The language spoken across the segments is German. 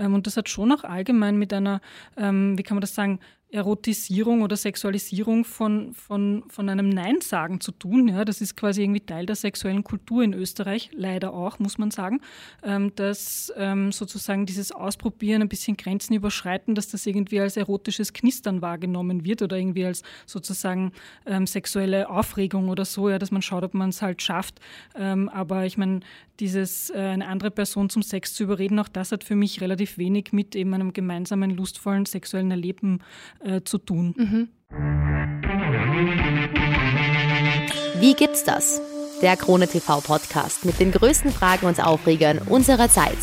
Ähm, und das hat schon auch allgemein mit einer, ähm, wie kann man das sagen, Erotisierung oder Sexualisierung von, von, von einem Nein-Sagen zu tun. Ja, das ist quasi irgendwie Teil der sexuellen Kultur in Österreich, leider auch, muss man sagen, ähm, dass ähm, sozusagen dieses Ausprobieren, ein bisschen Grenzen überschreiten, dass das irgendwie als erotisches Knistern wahrgenommen wird oder irgendwie als sozusagen ähm, sexuelle Aufregung oder so, ja, dass man schaut, ob man es halt schafft. Ähm, aber ich meine, dieses äh, eine andere Person zum Sex zu überreden, auch das hat für mich relativ wenig mit eben einem gemeinsamen lustvollen sexuellen Erleben äh, zu tun. Mhm. Wie gibt's das? Der Krone TV Podcast mit den größten Fragen und Aufregern unserer Zeit.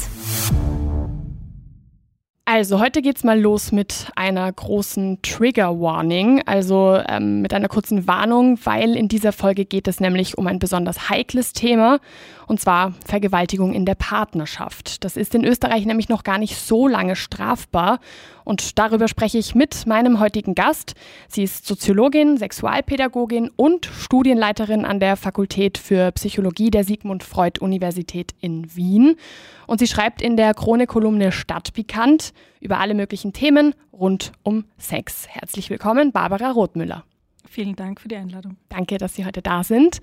Also heute geht's mal los mit einer großen Trigger Warning, also ähm, mit einer kurzen Warnung, weil in dieser Folge geht es nämlich um ein besonders heikles Thema und zwar Vergewaltigung in der Partnerschaft. Das ist in Österreich nämlich noch gar nicht so lange strafbar und darüber spreche ich mit meinem heutigen Gast. Sie ist Soziologin, Sexualpädagogin und Studienleiterin an der Fakultät für Psychologie der Sigmund Freud Universität in Wien. Und sie schreibt in der Krone-Kolumne Stadtpikant über alle möglichen Themen rund um Sex. Herzlich willkommen, Barbara Rothmüller. Vielen Dank für die Einladung. Danke, dass Sie heute da sind.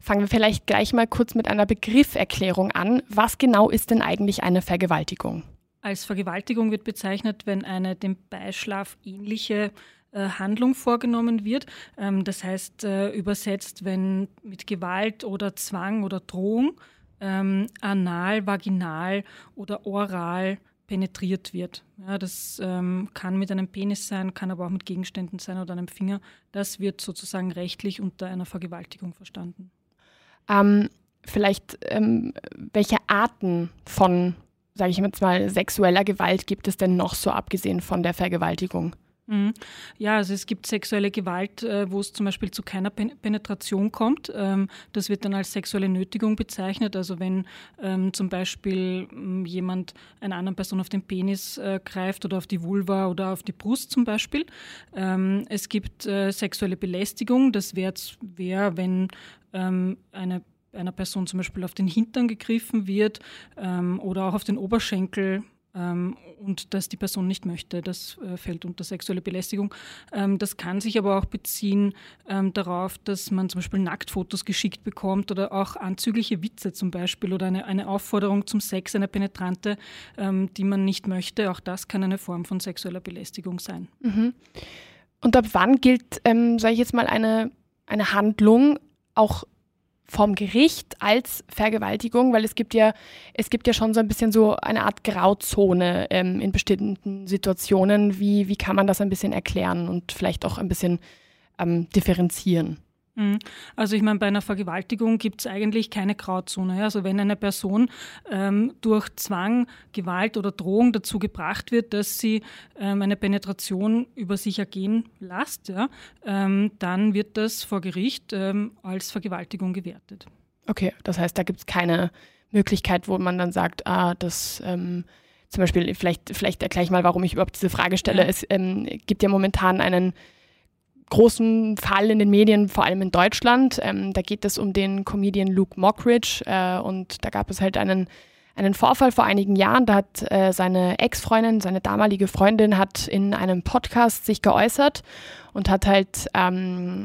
Fangen wir vielleicht gleich mal kurz mit einer Begrifferklärung an. Was genau ist denn eigentlich eine Vergewaltigung? Als Vergewaltigung wird bezeichnet, wenn eine dem Beischlaf ähnliche äh, Handlung vorgenommen wird. Ähm, das heißt äh, übersetzt, wenn mit Gewalt oder Zwang oder Drohung ähm, anal, vaginal oder oral penetriert wird. Ja, das ähm, kann mit einem Penis sein, kann aber auch mit Gegenständen sein oder einem Finger. Das wird sozusagen rechtlich unter einer Vergewaltigung verstanden. Ähm, vielleicht, ähm, welche Arten von sage ich jetzt mal, sexueller Gewalt gibt es denn noch so abgesehen von der Vergewaltigung? Mhm. Ja, also es gibt sexuelle Gewalt, äh, wo es zum Beispiel zu keiner Penetration kommt. Ähm, das wird dann als sexuelle Nötigung bezeichnet. Also wenn ähm, zum Beispiel ähm, jemand einer anderen Person auf den Penis äh, greift oder auf die Vulva oder auf die Brust zum Beispiel. Es gibt äh, sexuelle Belästigung. Das wäre, wär, wenn eine einer Person zum Beispiel auf den Hintern gegriffen wird ähm, oder auch auf den Oberschenkel ähm, und dass die Person nicht möchte. Das äh, fällt unter sexuelle Belästigung. Ähm, das kann sich aber auch beziehen ähm, darauf, dass man zum Beispiel Nacktfotos geschickt bekommt oder auch anzügliche Witze zum Beispiel oder eine, eine Aufforderung zum Sex, eine penetrante, ähm, die man nicht möchte. Auch das kann eine Form von sexueller Belästigung sein. Mhm. Und ab wann gilt, ähm, sage ich jetzt mal, eine, eine Handlung auch vom Gericht als Vergewaltigung, weil es gibt ja, es gibt ja schon so ein bisschen so eine Art Grauzone ähm, in bestimmten Situationen. Wie, wie kann man das ein bisschen erklären und vielleicht auch ein bisschen ähm, differenzieren? Mhm. Also ich meine, bei einer Vergewaltigung gibt es eigentlich keine Grauzone. Also wenn eine Person ähm, durch Zwang, Gewalt oder Drohung dazu gebracht wird, dass sie ähm, eine Penetration über sich ergehen lässt, ja, ähm, dann wird das vor Gericht ähm, als Vergewaltigung gewertet. Okay, das heißt, da gibt es keine Möglichkeit, wo man dann sagt, ah, das ähm, zum Beispiel, vielleicht, vielleicht erkläre ich mal, warum ich überhaupt diese Frage stelle. Ja. Es ähm, gibt ja momentan einen großen Fall in den Medien, vor allem in Deutschland. Ähm, da geht es um den Comedian Luke Mockridge äh, und da gab es halt einen, einen Vorfall vor einigen Jahren. Da hat äh, seine Ex-Freundin, seine damalige Freundin, hat in einem Podcast sich geäußert und hat halt ähm,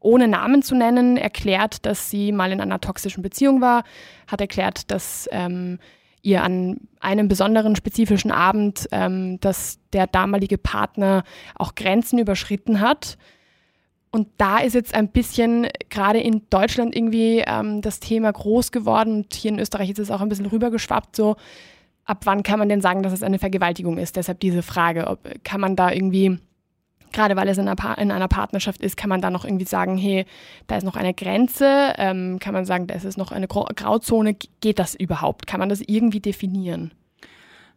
ohne Namen zu nennen erklärt, dass sie mal in einer toxischen Beziehung war, hat erklärt, dass ähm, ihr an einem besonderen spezifischen Abend, ähm, dass der damalige Partner auch Grenzen überschritten hat. Und da ist jetzt ein bisschen gerade in Deutschland irgendwie ähm, das Thema groß geworden und hier in Österreich ist es auch ein bisschen rübergeschwappt, so ab wann kann man denn sagen, dass es eine Vergewaltigung ist? Deshalb diese Frage, ob, kann man da irgendwie gerade weil es in einer, in einer, Partnerschaft ist, kann man da noch irgendwie sagen, hey, da ist noch eine Grenze, ähm, kann man sagen, da ist es noch eine Grauzone, geht das überhaupt? Kann man das irgendwie definieren?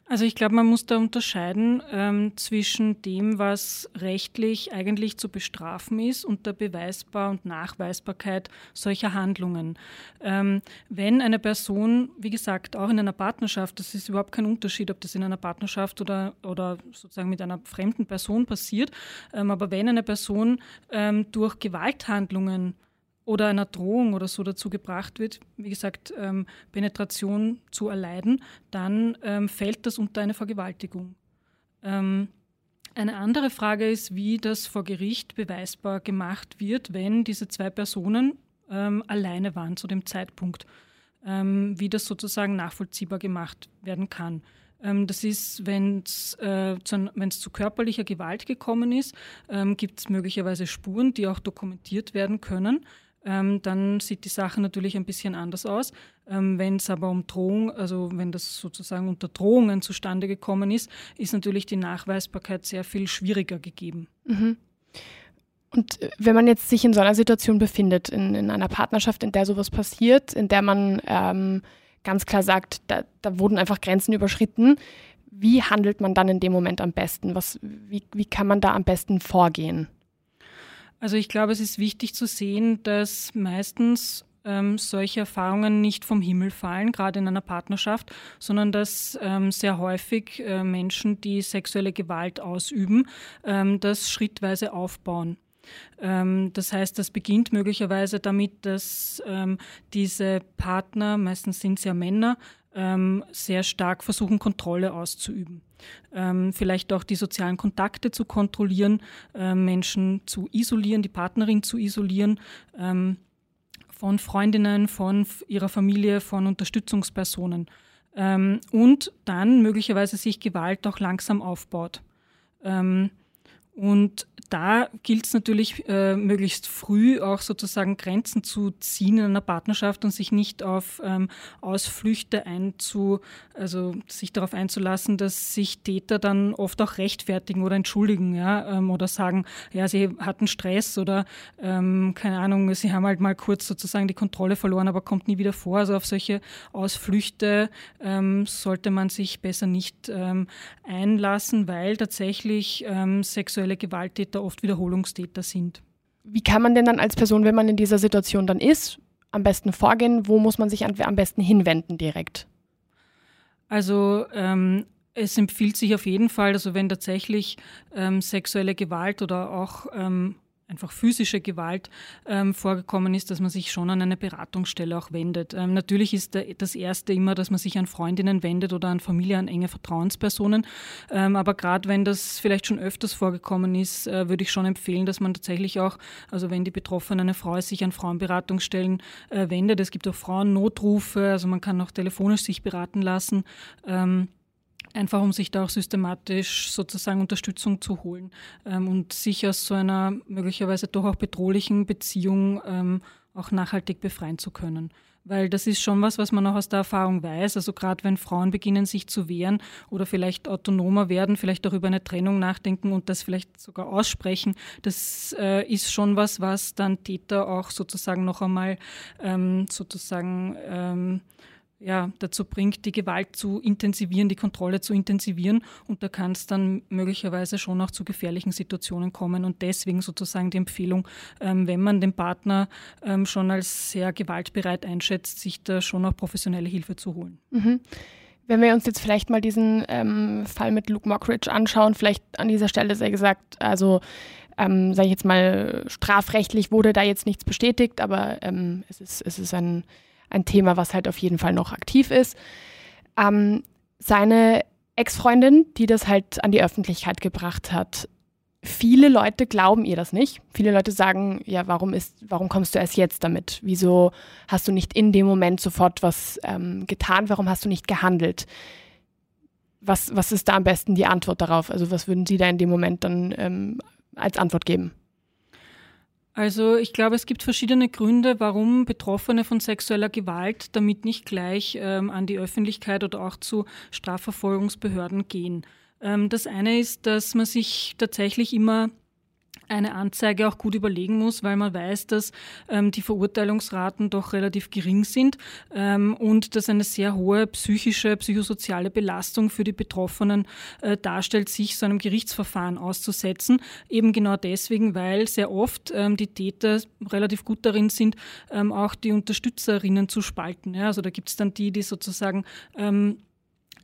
Also ich glaube, man muss da unterscheiden ähm, zwischen dem, was rechtlich eigentlich zu bestrafen ist und der Beweisbar- und Nachweisbarkeit solcher Handlungen. Ähm, wenn eine Person, wie gesagt, auch in einer Partnerschaft, das ist überhaupt kein Unterschied, ob das in einer Partnerschaft oder, oder sozusagen mit einer fremden Person passiert, ähm, aber wenn eine Person ähm, durch Gewalthandlungen oder einer Drohung oder so dazu gebracht wird, wie gesagt, ähm, Penetration zu erleiden, dann ähm, fällt das unter eine Vergewaltigung. Ähm, eine andere Frage ist, wie das vor Gericht beweisbar gemacht wird, wenn diese zwei Personen ähm, alleine waren zu dem Zeitpunkt, ähm, wie das sozusagen nachvollziehbar gemacht werden kann. Ähm, das ist, wenn es äh, zu, zu, körperlicher Gewalt gekommen ist, ähm, gibt es möglicherweise Spuren, die auch dokumentiert werden können. Ähm, dann sieht die Sache natürlich ein bisschen anders aus. Ähm, wenn es aber um Drohung, also wenn das sozusagen unter Drohungen zustande gekommen ist, ist natürlich die Nachweisbarkeit sehr viel schwieriger gegeben. Mhm. Und äh, wenn man jetzt sich in so einer Situation befindet, in, in einer Partnerschaft, in der sowas passiert, in der man ähm, ganz klar sagt, da, da, wurden einfach Grenzen überschritten, wie handelt man dann in dem Moment am besten? Was, wie, wie kann man da am besten vorgehen? Also ich glaube, es ist wichtig zu sehen, dass meistens ähm, solche Erfahrungen nicht vom Himmel fallen, gerade in einer Partnerschaft, sondern dass ähm, sehr häufig äh, Menschen, die sexuelle Gewalt ausüben, ähm, das schrittweise aufbauen. Ähm, das heißt, das beginnt möglicherweise damit, dass ähm, diese Partner, meistens sind es ja Männer, ähm, sehr stark versuchen, Kontrolle auszuüben. Vielleicht auch die sozialen Kontakte zu kontrollieren, Menschen zu isolieren, die Partnerin zu isolieren von Freundinnen, von ihrer Familie, von Unterstützungspersonen. und dann möglicherweise sich Gewalt auch langsam aufbaut. und da gilt es natürlich äh, möglichst früh auch sozusagen Grenzen zu ziehen in einer Partnerschaft und sich nicht auf ähm, Ausflüchte einzu, also sich darauf einzulassen, dass sich Täter dann oft auch rechtfertigen oder entschuldigen, ja, ähm, oder sagen, ja, sie hatten Stress oder ähm, keine Ahnung, sie haben halt mal kurz sozusagen die Kontrolle verloren, aber kommt nie wieder vor. Also auf solche Ausflüchte ähm, sollte man sich besser nicht ähm, einlassen, weil tatsächlich ähm, sexuelle Gewalttäter oft Wiederholungstäter sind. Wie kann man denn dann als Person, wenn man in dieser Situation dann ist, am besten vorgehen? Wo muss man sich am besten hinwenden direkt? Also ähm, es empfiehlt sich auf jeden Fall, also wenn tatsächlich ähm, sexuelle Gewalt oder auch ähm, einfach physische Gewalt ähm, vorgekommen ist, dass man sich schon an eine Beratungsstelle auch wendet. Ähm, natürlich ist der, das Erste immer, dass man sich an Freundinnen wendet oder an Familie, an enge Vertrauenspersonen. Ähm, aber gerade wenn das vielleicht schon öfters vorgekommen ist, äh, würde ich schon empfehlen, dass man tatsächlich auch, also wenn die Betroffene eine Frau ist, sich an Frauenberatungsstellen äh, wendet. Es gibt auch Frauennotrufe, also man kann auch telefonisch sich beraten lassen. Ähm, einfach um sich da auch systematisch sozusagen Unterstützung zu holen ähm, und sich aus so einer möglicherweise doch auch bedrohlichen Beziehung ähm, auch nachhaltig befreien zu können. Weil das ist schon was, was man auch aus der Erfahrung weiß. Also gerade wenn Frauen beginnen, sich zu wehren oder vielleicht autonomer werden, vielleicht auch über eine Trennung nachdenken und das vielleicht sogar aussprechen, das äh, ist schon was, was dann Täter auch sozusagen noch einmal ähm, sozusagen ähm, ja, dazu bringt, die Gewalt zu intensivieren, die Kontrolle zu intensivieren. Und da kann es dann möglicherweise schon auch zu gefährlichen Situationen kommen. Und deswegen sozusagen die Empfehlung, ähm, wenn man den Partner ähm, schon als sehr gewaltbereit einschätzt, sich da schon auch professionelle Hilfe zu holen. Mhm. Wenn wir uns jetzt vielleicht mal diesen ähm, Fall mit Luke Mockridge anschauen, vielleicht an dieser Stelle sehr gesagt, also ähm, sage ich jetzt mal, strafrechtlich wurde da jetzt nichts bestätigt, aber ähm, es, ist, es ist ein ein Thema, was halt auf jeden Fall noch aktiv ist. Ähm, seine Ex-Freundin, die das halt an die Öffentlichkeit gebracht hat, viele Leute glauben ihr das nicht. Viele Leute sagen, ja, warum ist, warum kommst du erst jetzt damit? Wieso hast du nicht in dem Moment sofort was ähm, getan? Warum hast du nicht gehandelt? Was, was ist da am besten die Antwort darauf? Also was würden Sie da in dem Moment dann ähm, als Antwort geben? Also ich glaube, es gibt verschiedene Gründe, warum Betroffene von sexueller Gewalt damit nicht gleich ähm, an die Öffentlichkeit oder auch zu Strafverfolgungsbehörden gehen. Ähm, das eine ist, dass man sich tatsächlich immer eine Anzeige auch gut überlegen muss, weil man weiß, dass ähm, die Verurteilungsraten doch relativ gering sind ähm, und dass eine sehr hohe psychische, psychosoziale Belastung für die Betroffenen äh, darstellt, sich so einem Gerichtsverfahren auszusetzen. Eben genau deswegen, weil sehr oft ähm, die Täter relativ gut darin sind, ähm, auch die Unterstützerinnen zu spalten. Ja, also da gibt es dann die, die sozusagen ähm,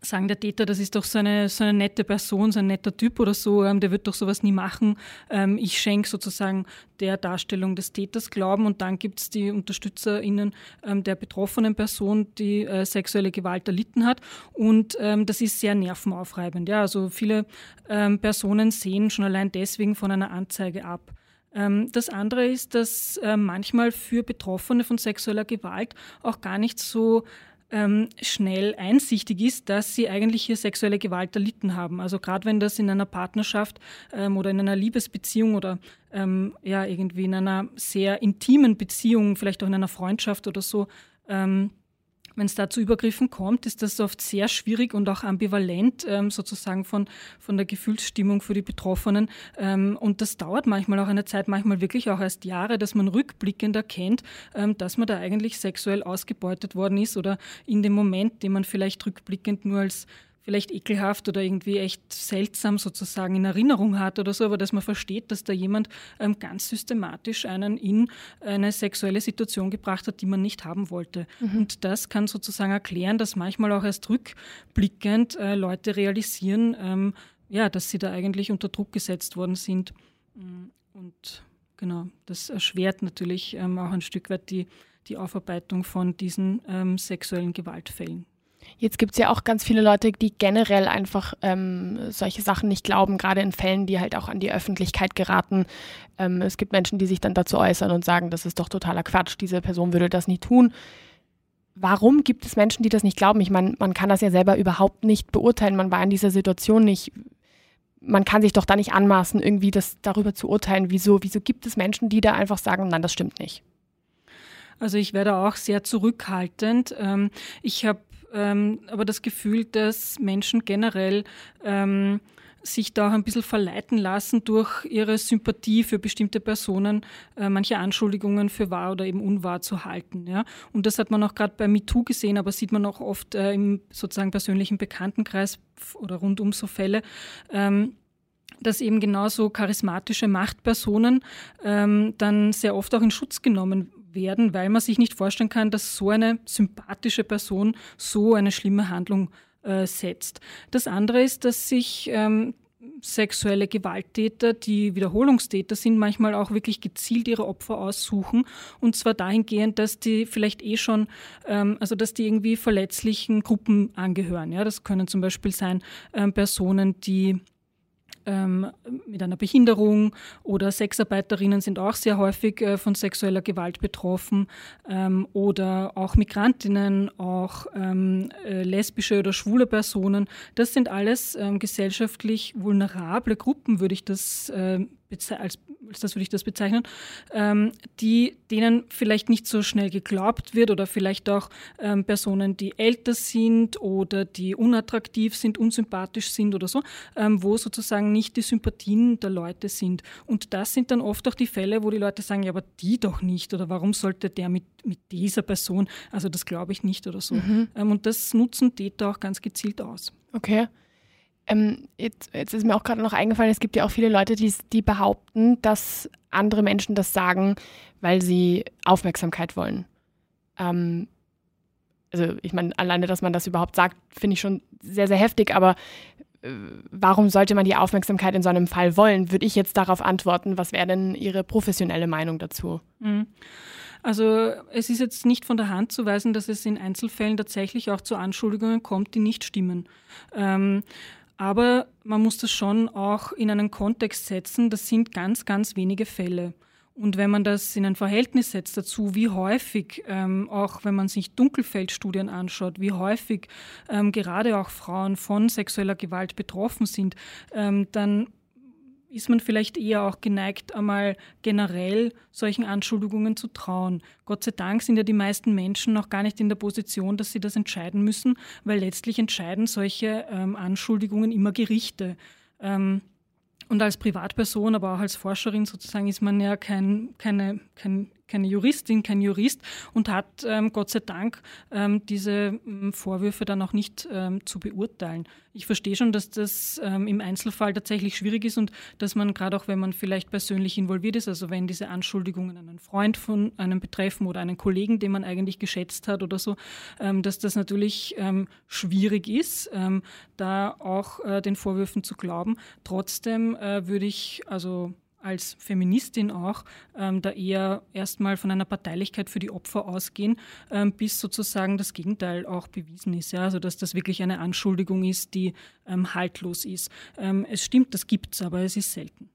sagen der Täter, das ist doch so eine, so eine nette Person, so ein netter Typ oder so, ähm, der wird doch sowas nie machen. Ähm, ich schenke sozusagen der Darstellung des Täters Glauben und dann gibt es die UnterstützerInnen ähm, der betroffenen Person, die äh, sexuelle Gewalt erlitten hat und ähm, das ist sehr nervenaufreibend. Ja, also viele ähm, Personen sehen schon allein deswegen von einer Anzeige ab. Ähm, das andere ist, dass äh, manchmal für Betroffene von sexueller Gewalt auch gar nicht so ähm, schnell einsichtig ist, dass sie eigentlich hier sexuelle Gewalt erlitten haben. Also gerade wenn das in einer Partnerschaft ähm, oder in einer Liebesbeziehung oder ähm, ja irgendwie in einer sehr intimen Beziehung, vielleicht auch in einer Freundschaft oder so ähm, wenn es da zu Übergriffen kommt, ist das oft sehr schwierig und auch ambivalent ähm, sozusagen von, von der Gefühlsstimmung für die Betroffenen. Ähm, und das dauert manchmal auch eine Zeit, manchmal wirklich auch erst Jahre, dass man rückblickend erkennt, ähm, dass man da eigentlich sexuell ausgebeutet worden ist oder in dem Moment, den man vielleicht rückblickend nur als vielleicht ekelhaft oder irgendwie echt seltsam sozusagen in Erinnerung hat oder so, aber dass man versteht, dass da jemand ähm, ganz systematisch einen in eine sexuelle Situation gebracht hat, die man nicht haben wollte. Mhm. Und das kann sozusagen erklären, dass manchmal auch erst rückblickend äh, Leute realisieren, ähm, ja, dass sie da eigentlich unter Druck gesetzt worden sind. Mm, und genau, das erschwert natürlich ähm, auch ein Stück weit die, die Aufarbeitung von diesen ähm, sexuellen Gewaltfällen. Jetzt gibt es ja auch ganz viele Leute, die generell einfach ähm, solche Sachen nicht glauben, gerade in Fällen, die halt auch an die Öffentlichkeit geraten. Ähm, es gibt Menschen, die sich dann dazu äußern und sagen, das ist doch totaler Quatsch, diese Person würde das nie tun. Warum gibt es Menschen, die das nicht glauben? Ich meine, man kann das ja selber überhaupt nicht beurteilen. Man war in dieser Situation nicht. Man kann sich doch da nicht anmaßen, irgendwie das darüber zu urteilen. Wieso, wieso gibt es Menschen, die da einfach sagen, nein, das stimmt nicht? Also ich werde auch sehr zurückhaltend. Ähm, ich habe ähm, aber das Gefühl, dass Menschen generell ähm, sich da auch ein bisschen verleiten lassen durch ihre Sympathie für bestimmte Personen, äh, manche Anschuldigungen für wahr oder eben unwahr zu halten. Ja? Und das hat man auch gerade bei MeToo gesehen, aber sieht man auch oft äh, im sozusagen persönlichen Bekanntenkreis oder rund um so Fälle. Ähm, dass eben genauso charismatische Machtpersonen ähm, dann sehr oft auch in Schutz genommen werden, weil man sich nicht vorstellen kann, dass so eine sympathische Person so eine schlimme Handlung äh, setzt. Das andere ist, dass sich ähm, sexuelle Gewalttäter, die Wiederholungstäter sind, manchmal auch wirklich gezielt ihre Opfer aussuchen. Und zwar dahingehend, dass die vielleicht eh schon, ähm, also dass die irgendwie verletzlichen Gruppen angehören. Ja, das können zum Beispiel sein ähm, Personen, die ähm, mit einer Behinderung oder Sexarbeiterinnen sind auch sehr häufig äh, von sexueller Gewalt betroffen ähm, oder auch Migrantinnen, auch ähm, äh, lesbische oder schwule Personen. Das sind alles ähm, gesellschaftlich vulnerable Gruppen, würde ich das äh, als, als das würde ich das bezeichnen, ähm, die, denen vielleicht nicht so schnell geglaubt wird oder vielleicht auch ähm, Personen, die älter sind oder die unattraktiv sind, unsympathisch sind oder so, ähm, wo sozusagen nicht die Sympathien der Leute sind. Und das sind dann oft auch die Fälle, wo die Leute sagen, ja, aber die doch nicht oder warum sollte der mit, mit dieser Person, also das glaube ich nicht oder so. Mhm. Ähm, und das nutzen Täter auch ganz gezielt aus. Okay. Ähm, jetzt, jetzt, ist mir auch gerade noch eingefallen, es gibt ja auch viele Leute, die, die behaupten, dass andere Menschen das sagen, weil sie Aufmerksamkeit wollen. Ähm, also ich meine, alleine, dass man das überhaupt sagt, finde ich schon sehr, sehr heftig, aber äh, warum sollte man die Aufmerksamkeit in so einem Fall wollen? Würde ich jetzt darauf antworten, was wäre denn Ihre professionelle Meinung dazu? Mhm. Also es ist jetzt nicht von der Hand zu weisen, dass es in Einzelfällen tatsächlich auch zu Anschuldigungen kommt, die nicht stimmen. Ähm, aber man muss das schon auch in einen Kontext setzen. Das sind ganz, ganz wenige Fälle. Und wenn man das in ein Verhältnis setzt dazu, wie häufig, ähm, auch wenn man sich Dunkelfeldstudien anschaut, wie häufig ähm, gerade auch Frauen von sexueller Gewalt betroffen sind, ähm, dann ist man vielleicht eher auch geneigt, einmal generell solchen Anschuldigungen zu trauen. Gott sei Dank sind ja die meisten Menschen noch gar nicht in der Position, dass sie das entscheiden müssen, weil letztlich entscheiden solche ähm, Anschuldigungen immer Gerichte. Ähm, und als Privatperson, aber auch als Forscherin sozusagen, ist man ja kein, keine, kein keine Juristin, kein Jurist und hat ähm, Gott sei Dank ähm, diese ähm, Vorwürfe dann auch nicht ähm, zu beurteilen. Ich verstehe schon, dass das ähm, im Einzelfall tatsächlich schwierig ist und dass man gerade auch, wenn man vielleicht persönlich involviert ist, also wenn diese Anschuldigungen einen Freund von einem betreffen oder einen Kollegen, den man eigentlich geschätzt hat oder so, ähm, dass das natürlich schwierig ist, da auch äh, den Vorwürfen zu glauben. Trotzdem äh, würde ich also als Feministin auch ähm, da eher erstmal von einer Parteilichkeit für die Opfer ausgehen, ähm, bis sozusagen das Gegenteil auch bewiesen ist. Ja? Also dass das wirklich eine Anschuldigung ist, die ähm, haltlos ist. Ähm, es stimmt, das gibt es, aber es ist selten.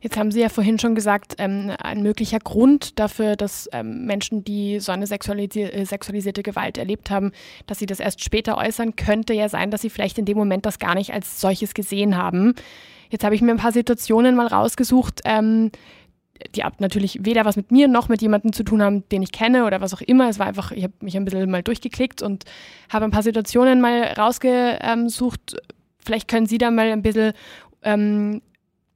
Jetzt haben Sie ja vorhin schon gesagt, ähm, ein möglicher Grund dafür, dass ähm, Menschen, die so eine sexualisi äh, sexualisierte Gewalt erlebt haben, dass sie das erst später äußern, könnte ja sein, dass sie vielleicht in dem Moment das gar nicht als solches gesehen haben. Jetzt habe ich mir ein paar Situationen mal rausgesucht, ähm, die natürlich weder was mit mir noch mit jemandem zu tun haben, den ich kenne oder was auch immer. Es war einfach, ich habe mich ein bisschen mal durchgeklickt und habe ein paar Situationen mal rausgesucht. Vielleicht können Sie da mal ein bisschen ähm,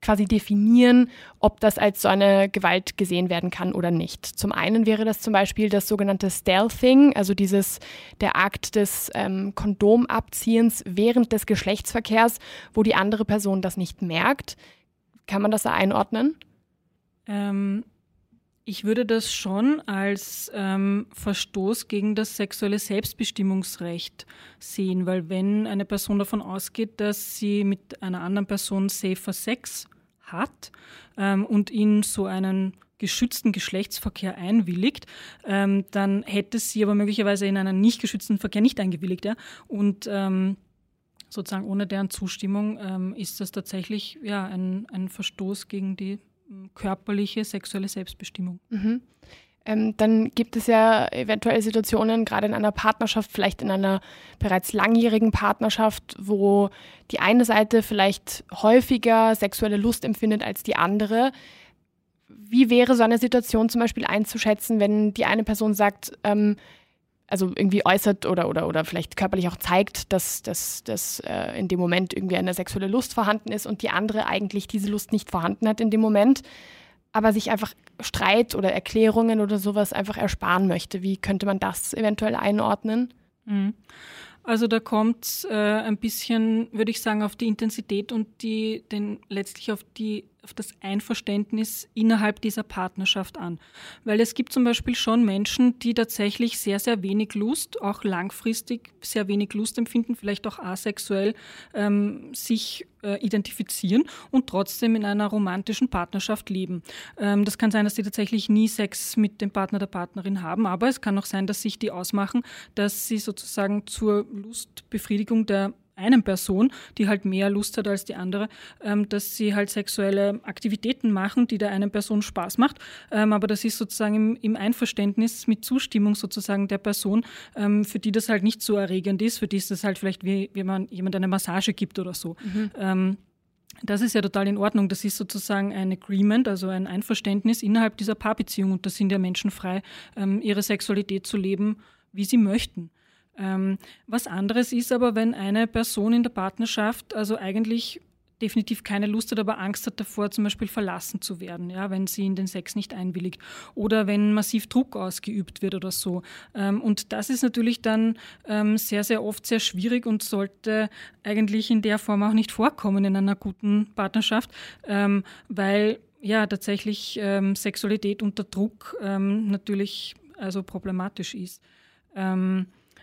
quasi definieren, ob das als so eine Gewalt gesehen werden kann oder nicht. Zum einen wäre das zum Beispiel das sogenannte Stealthing, also dieses der Akt des ähm, Kondomabziehens während des Geschlechtsverkehrs, wo die andere Person das nicht merkt. Kann man das da einordnen? Ähm, ich würde das schon als ähm, Verstoß gegen das sexuelle Selbstbestimmungsrecht sehen, weil wenn eine Person davon ausgeht, dass sie mit einer anderen Person safer Sex hat ähm, und in so einen geschützten Geschlechtsverkehr einwilligt, ähm, dann hätte sie aber möglicherweise in einen nicht geschützten Verkehr nicht eingewilligt. Ja? Und ähm, sozusagen ohne deren Zustimmung ähm, ist das tatsächlich ja, ein, ein Verstoß gegen die körperliche, sexuelle Selbstbestimmung. Mhm. Ähm, dann gibt es ja eventuell Situationen, gerade in einer Partnerschaft, vielleicht in einer bereits langjährigen Partnerschaft, wo die eine Seite vielleicht häufiger sexuelle Lust empfindet als die andere. Wie wäre so eine Situation zum Beispiel einzuschätzen, wenn die eine Person sagt, ähm, also irgendwie äußert oder, oder, oder vielleicht körperlich auch zeigt, dass, dass, dass äh, in dem Moment irgendwie eine sexuelle Lust vorhanden ist und die andere eigentlich diese Lust nicht vorhanden hat in dem Moment, aber sich einfach Streit oder Erklärungen oder sowas einfach ersparen möchte. Wie könnte man das eventuell einordnen? Mhm. Also da kommt äh, ein bisschen, würde ich sagen, auf die Intensität und die, den, letztlich auf, die, auf das Einverständnis innerhalb dieser Partnerschaft an. Weil es gibt zum Beispiel schon Menschen, die tatsächlich sehr, sehr wenig Lust, auch langfristig sehr wenig Lust empfinden, vielleicht auch asexuell ähm, sich äh, identifizieren und trotzdem in einer romantischen Partnerschaft leben. Ähm, das kann sein, dass sie tatsächlich nie Sex mit dem Partner der Partnerin haben, aber es kann auch sein, dass sich die ausmachen, dass sie sozusagen zur Lustbefriedigung der einen Person, die halt mehr Lust hat als die andere, ähm, dass sie halt sexuelle Aktivitäten machen, die der einen Person Spaß macht. Ähm, aber das ist sozusagen im, Einverständnis mit Zustimmung sozusagen der Person, ähm, für die das halt nicht so erregend ist, für die ist das halt vielleicht wie, wie man jemand eine Massage gibt oder so. Mhm. Das ist ja total in Ordnung. Das ist sozusagen ein Agreement, also ein Einverständnis innerhalb dieser Paarbeziehung. Und da sind ja Menschen frei, ihre Sexualität zu leben, wie sie möchten. Ähm, was anderes ist aber, wenn eine Person in der Partnerschaft also eigentlich definitiv keine Lust hat, aber Angst hat davor, zum Beispiel verlassen zu werden, ja, wenn sie in den Sex nicht einwilligt oder wenn massiv Druck ausgeübt wird oder so. Ähm, und das ist natürlich dann ähm, sehr, sehr oft sehr schwierig und sollte eigentlich in der Form auch nicht vorkommen in einer guten Partnerschaft, ähm, weil ja tatsächlich Sexualität unter Druck natürlich also problematisch ist.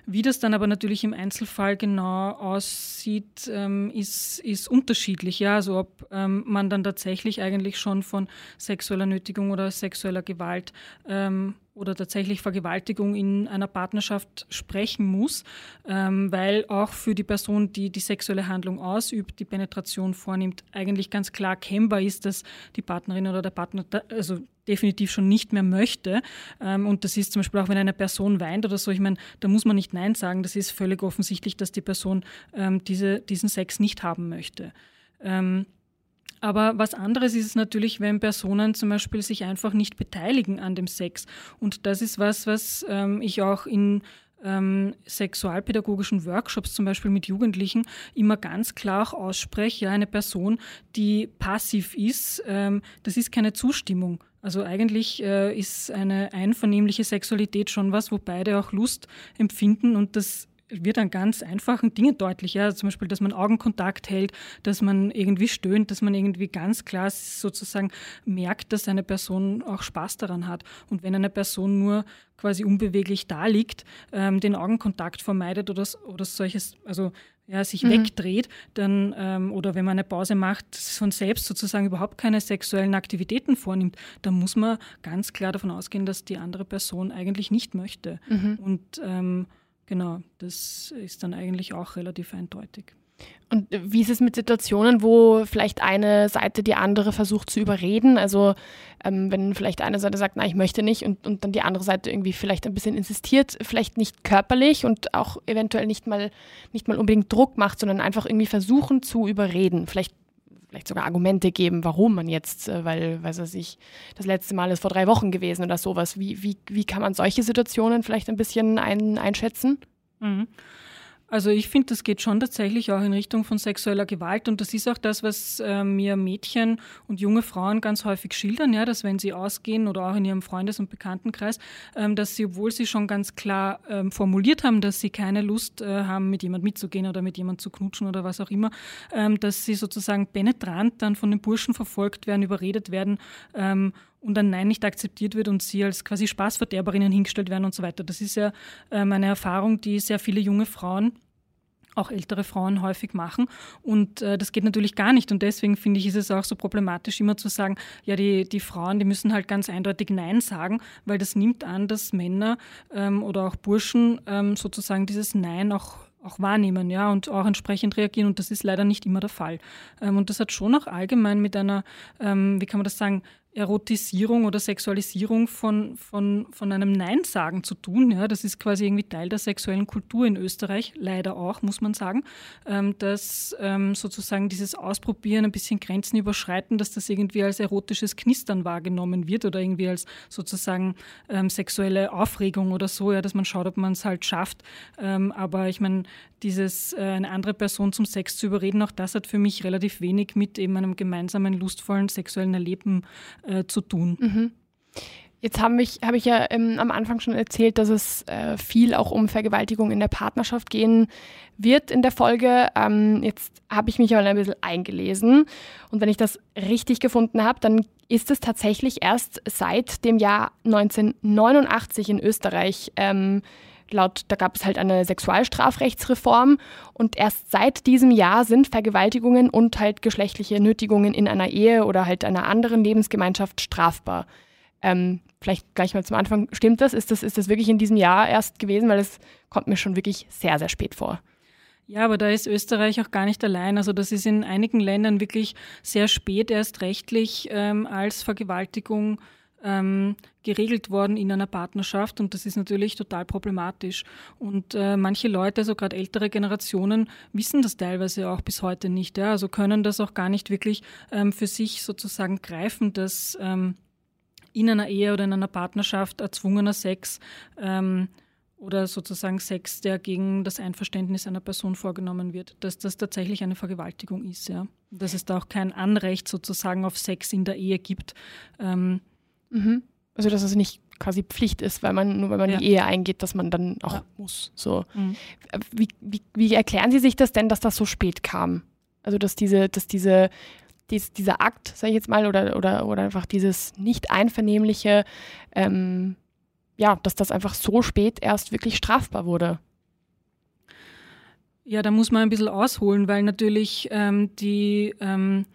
Wie das dann aber natürlich im Einzelfall genau aussieht, ähm, ist, ist unterschiedlich. Ja, also ob ähm, man dann tatsächlich eigentlich schon von sexueller Nötigung oder sexueller Gewalt ähm, oder tatsächlich Vergewaltigung in einer Partnerschaft sprechen muss, ähm, weil auch für die Person, die die sexuelle Handlung ausübt, die Penetration vornimmt, eigentlich ganz klar erkennbar ist, dass die Partnerin oder der Partner also definitiv schon nicht mehr möchte. Ähm, und das ist zum Beispiel auch, wenn eine Person weint oder so, ich meine, da muss man nicht Nein sagen, das ist völlig offensichtlich, dass die Person ähm, diese, diesen Sex nicht haben möchte. Aber was anderes ist es natürlich, wenn Personen zum Beispiel sich einfach nicht beteiligen an dem Sex. Und das ist was, was ähm, ich auch in ähm, sexualpädagogischen Workshops zum Beispiel mit Jugendlichen immer ganz klar auch ausspreche, ja, eine Person, die passiv ist, ähm, das ist keine Zustimmung. Also eigentlich äh, ist eine einvernehmliche Sexualität schon was, wo beide auch Lust empfinden und das wird an ganz einfachen Dingen deutlich. Ja? Zum Beispiel, dass man Augenkontakt hält, dass man irgendwie stöhnt, dass man irgendwie ganz klar sozusagen merkt, dass eine Person auch Spaß daran hat. Und wenn eine Person nur quasi unbeweglich da liegt, ähm, den Augenkontakt vermeidet oder, oder solches, also ja, sich mhm. wegdreht, dann ähm, oder wenn man eine Pause macht, von selbst sozusagen überhaupt keine sexuellen Aktivitäten vornimmt, dann muss man ganz klar davon ausgehen, dass die andere Person eigentlich nicht möchte. Mhm. Und ähm, Genau, das ist dann eigentlich auch relativ eindeutig. Und wie ist es mit Situationen, wo vielleicht eine Seite die andere versucht zu überreden? Also ähm, wenn vielleicht eine Seite sagt, na, ich möchte nicht und, und dann die andere Seite irgendwie vielleicht ein bisschen insistiert, vielleicht nicht körperlich und auch eventuell nicht mal, nicht mal unbedingt Druck macht, sondern einfach irgendwie versuchen zu überreden. Vielleicht vielleicht sogar Argumente geben, warum man jetzt, äh, weil, weiß er sich, das letzte Mal ist vor drei Wochen gewesen oder sowas. Wie, wie, wie kann man solche Situationen vielleicht ein bisschen ein, einschätzen? Mhm. Also ich finde, das geht schon tatsächlich auch in Richtung von sexueller Gewalt und das ist auch das, was äh, mir Mädchen und junge Frauen ganz häufig schildern, ja, dass wenn sie ausgehen oder auch in ihrem Freundes- und Bekanntenkreis, ähm, dass sie, obwohl sie schon ganz klar ähm, formuliert haben, dass sie keine Lust äh, haben, mit jemand mitzugehen oder mit jemand zu knutschen oder was auch immer, ähm, dass sie sozusagen penetrant dann von den Burschen verfolgt werden, überredet werden ähm, und ein Nein nicht akzeptiert wird und sie als quasi Spaßverderberinnen hingestellt werden und so weiter. Das ist ja ähm, eine Erfahrung, die sehr viele junge Frauen auch ältere Frauen häufig machen. Und äh, das geht natürlich gar nicht. Und deswegen finde ich, ist es auch so problematisch, immer zu sagen, ja, die, die Frauen, die müssen halt ganz eindeutig Nein sagen, weil das nimmt an, dass Männer ähm, oder auch Burschen ähm, sozusagen dieses Nein auch auch wahrnehmen, ja, und auch entsprechend reagieren. Und das ist leider nicht immer der Fall. Ähm, und das hat schon auch allgemein mit einer, ähm, wie kann man das sagen, Erotisierung oder Sexualisierung von, von, von einem Nein-Sagen zu tun. Ja, das ist quasi irgendwie Teil der sexuellen Kultur in Österreich, leider auch, muss man sagen, ähm, dass ähm, sozusagen dieses Ausprobieren, ein bisschen Grenzen überschreiten, dass das irgendwie als erotisches Knistern wahrgenommen wird oder irgendwie als sozusagen ähm, sexuelle Aufregung oder so, ja, dass man schaut, ob man es halt schafft. Ähm, aber ich meine, dieses äh, eine andere Person zum Sex zu überreden, auch das hat für mich relativ wenig mit eben einem gemeinsamen lustvollen sexuellen Erleben äh, zu tun. Mhm. Jetzt habe ich, hab ich ja ähm, am Anfang schon erzählt, dass es äh, viel auch um Vergewaltigung in der Partnerschaft gehen wird in der Folge. Ähm, jetzt habe ich mich aber ein bisschen eingelesen und wenn ich das richtig gefunden habe, dann ist es tatsächlich erst seit dem Jahr 1989 in Österreich ähm, laut, da gab es halt eine Sexualstrafrechtsreform und erst seit diesem Jahr sind Vergewaltigungen und halt geschlechtliche Nötigungen in einer Ehe oder halt einer anderen Lebensgemeinschaft strafbar. Ähm, vielleicht gleich mal zum Anfang, stimmt das? Ist, das? ist das wirklich in diesem Jahr erst gewesen? Weil es kommt mir schon wirklich sehr, sehr spät vor. Ja, aber da ist Österreich auch gar nicht allein. Also das ist in einigen Ländern wirklich sehr spät erst rechtlich ähm, als Vergewaltigung ähm, geregelt worden in einer Partnerschaft und das ist natürlich total problematisch. Und äh, manche Leute, also gerade ältere Generationen, wissen das teilweise auch bis heute nicht. Ja? Also können das auch gar nicht wirklich ähm, für sich sozusagen greifen, dass ähm, in einer Ehe oder in einer Partnerschaft erzwungener Sex ähm, oder sozusagen Sex, der gegen das Einverständnis einer Person vorgenommen wird, dass das tatsächlich eine Vergewaltigung ist, ja. Dass es da auch kein Anrecht sozusagen auf Sex in der Ehe gibt. Ähm, Mhm. Also dass es nicht quasi Pflicht ist, weil man nur weil man ja. die Ehe eingeht, dass man dann auch ja. muss. So. Mhm. Wie, wie, wie, erklären Sie sich das denn, dass das so spät kam? Also dass diese, dass diese, dies, dieser Akt, sage ich jetzt mal, oder, oder, oder einfach dieses nicht einvernehmliche, ähm, ja, dass das einfach so spät erst wirklich strafbar wurde. Ja, da muss man ein bisschen ausholen, weil natürlich ähm, die ähm,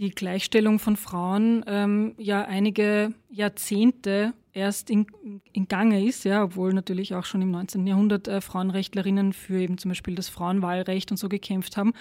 die Gleichstellung von Frauen ähm, ja einige Jahrzehnte erst in, in Gange ist, ja, obwohl natürlich auch schon im 19. Jahrhundert äh, Frauenrechtlerinnen für eben zum Beispiel das Frauenwahlrecht und so gekämpft haben.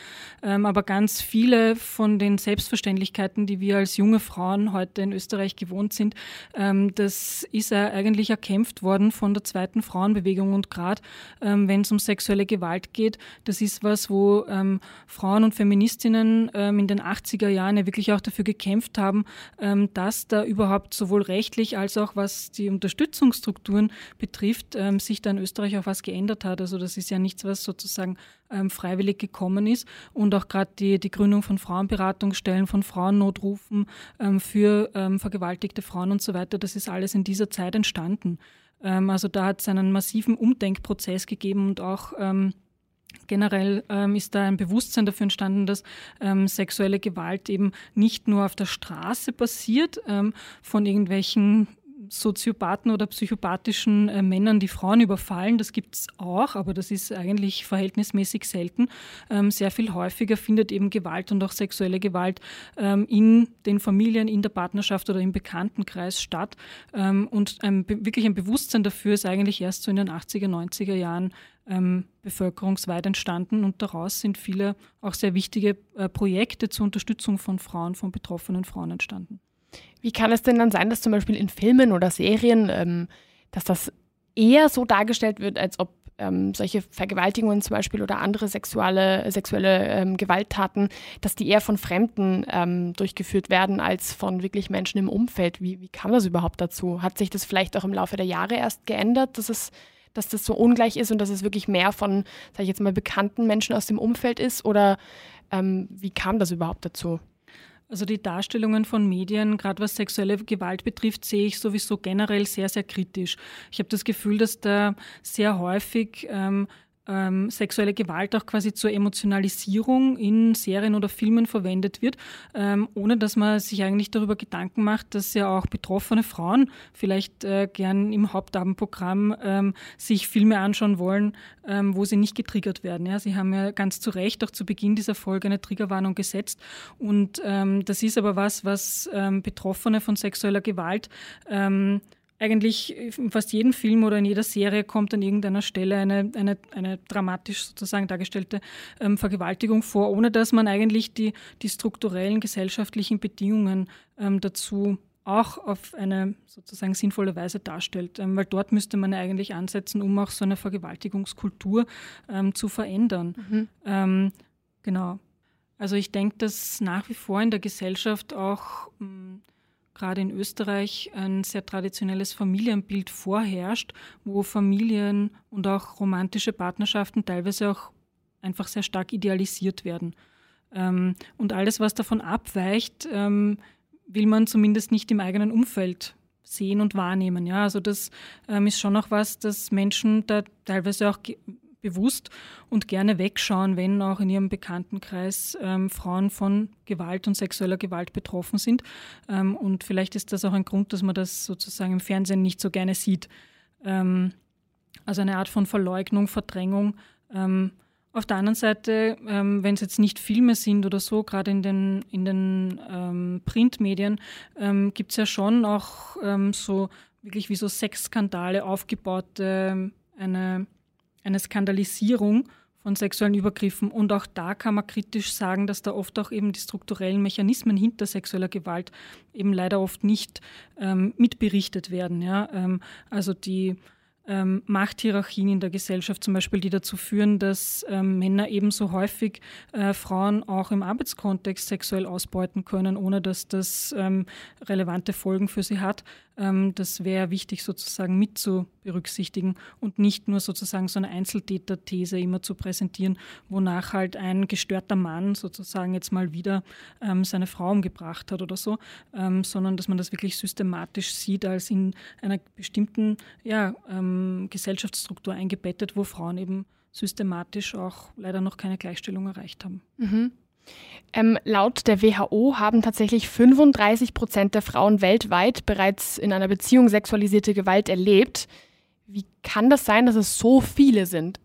Ähm, aber ganz viele von den Selbstverständlichkeiten, die wir als junge Frauen heute in Österreich gewohnt sind, ähm, das ist äh, eigentlich erkämpft worden von der zweiten Frauenbewegung. Und gerade ähm, wenn es um sexuelle Gewalt geht, das ist was, wo ähm, Frauen und Feministinnen ähm, in den 80er Jahren ja wirklich auch dafür gekämpft haben, ähm, dass da überhaupt sowohl rechtlich als auch was was die Unterstützungsstrukturen betrifft, ähm, sich da in Österreich auch was geändert hat. Also das ist ja nichts, was sozusagen ähm, freiwillig gekommen ist. Und auch gerade die, die Gründung von Frauenberatungsstellen, von Frauennotrufen ähm, für ähm, vergewaltigte Frauen und so weiter, das ist alles in dieser Zeit entstanden. Ähm, also da hat es einen massiven Umdenkprozess gegeben und auch ähm, Generell ähm, ist da ein Bewusstsein dafür entstanden, dass ähm, sexuelle Gewalt eben nicht nur auf der Straße passiert, ähm, von irgendwelchen Soziopathen oder psychopathischen äh, Männern, die Frauen überfallen. Das gibt es auch, aber das ist eigentlich verhältnismäßig selten. Ähm, sehr viel häufiger findet eben Gewalt und auch sexuelle Gewalt ähm, in den Familien, in der Partnerschaft oder im Bekanntenkreis statt. Ähm, und wirklich ein Bewusstsein dafür ist eigentlich erst so in den 80er, 90er Jahren bevölkerungsweit entstanden und daraus sind viele auch sehr wichtige äh, Projekte zur Unterstützung von Frauen, von betroffenen Frauen entstanden. Wie kann es denn dann sein, dass zum Beispiel in Filmen oder Serien, ähm, dass das eher so dargestellt wird, als ob ähm, solche Vergewaltigungen zum Beispiel oder andere sexuelle, sexuelle ähm, Gewalttaten, dass die eher von Fremden ähm, durchgeführt werden als von wirklich Menschen im Umfeld. Wie, wie kam das überhaupt dazu? Hat sich das vielleicht auch im Laufe der Jahre erst geändert, dass es dass das so ungleich ist und dass es wirklich mehr von, sage ich jetzt mal, bekannten Menschen aus dem Umfeld ist? Oder ähm, wie kam das überhaupt dazu? Also die Darstellungen von Medien, gerade was sexuelle Gewalt betrifft, sehe ich sowieso generell sehr, sehr kritisch. Ich habe das Gefühl, dass da sehr häufig ähm, ähm, sexuelle Gewalt auch quasi zur Emotionalisierung in Serien oder Filmen verwendet wird, ähm, ohne dass man sich eigentlich darüber Gedanken macht, dass ja auch betroffene Frauen vielleicht äh, gern im Hauptabendprogramm ähm, sich Filme anschauen wollen, ähm, wo sie nicht getriggert werden. Ja, sie haben ja ganz zu Recht auch zu Beginn dieser Folge eine Triggerwarnung gesetzt und ähm, das ist aber was, was ähm, Betroffene von sexueller Gewalt ähm, eigentlich in fast jedem Film oder in jeder Serie kommt an irgendeiner Stelle eine, eine, eine dramatisch sozusagen dargestellte ähm, Vergewaltigung vor, ohne dass man eigentlich die, die strukturellen gesellschaftlichen Bedingungen ähm, dazu auch auf eine sozusagen sinnvolle Weise darstellt, ähm, weil dort müsste man eigentlich ansetzen, um auch so eine Vergewaltigungskultur ähm, zu verändern. Mhm. Ähm, genau. Also ich denke, dass nach wie vor in der Gesellschaft auch mh, gerade in Österreich ein sehr traditionelles Familienbild vorherrscht, wo Familien und auch romantische Partnerschaften teilweise auch einfach sehr stark idealisiert werden. Ähm, und alles, was davon abweicht, ähm, will man zumindest nicht im eigenen Umfeld sehen und wahrnehmen. Ja, also das ähm, ist schon auch was, dass Menschen da teilweise auch bewusst und gerne wegschauen, wenn auch in ihrem Bekanntenkreis ähm, Frauen von Gewalt und sexueller Gewalt betroffen sind. Ähm, und vielleicht ist das auch ein Grund, dass man das sozusagen im Fernsehen nicht so gerne sieht. Ähm, also eine Art von Verleugnung, Verdrängung. Ähm, auf der anderen Seite, ähm, wenn es jetzt nicht Filme sind oder so, gerade in den, in den ähm, Printmedien, gibt es ja schon auch so wirklich wie so Sexskandale aufgebaute, eine eine Skandalisierung von sexuellen Übergriffen. Und auch da kann man kritisch sagen, dass da oft auch eben die strukturellen Mechanismen hinter sexueller Gewalt eben leider oft nicht ähm, mitberichtet werden. Ja? Ähm, also die ähm, Machthierarchien in der Gesellschaft zum Beispiel, die dazu führen, dass ähm, Männer ebenso häufig äh, Frauen auch im Arbeitskontext sexuell ausbeuten können, ohne dass das ähm, relevante Folgen für sie hat. Ähm, das wäre wichtig sozusagen mit zu berücksichtigen und nicht nur sozusagen so eine Einzeltäter-These immer zu präsentieren, wonach halt ein gestörter Mann sozusagen jetzt mal wieder ähm, seine Frau umgebracht hat oder so, ähm, sondern dass man das wirklich systematisch sieht als in einer bestimmten ja, ähm, Gesellschaftsstruktur eingebettet, wo Frauen eben systematisch auch leider noch keine Gleichstellung erreicht haben. Mhm. Ähm, laut der WHO haben tatsächlich 35 Prozent der Frauen weltweit bereits in einer Beziehung sexualisierte Gewalt erlebt. Wie kann das sein, dass es so viele sind?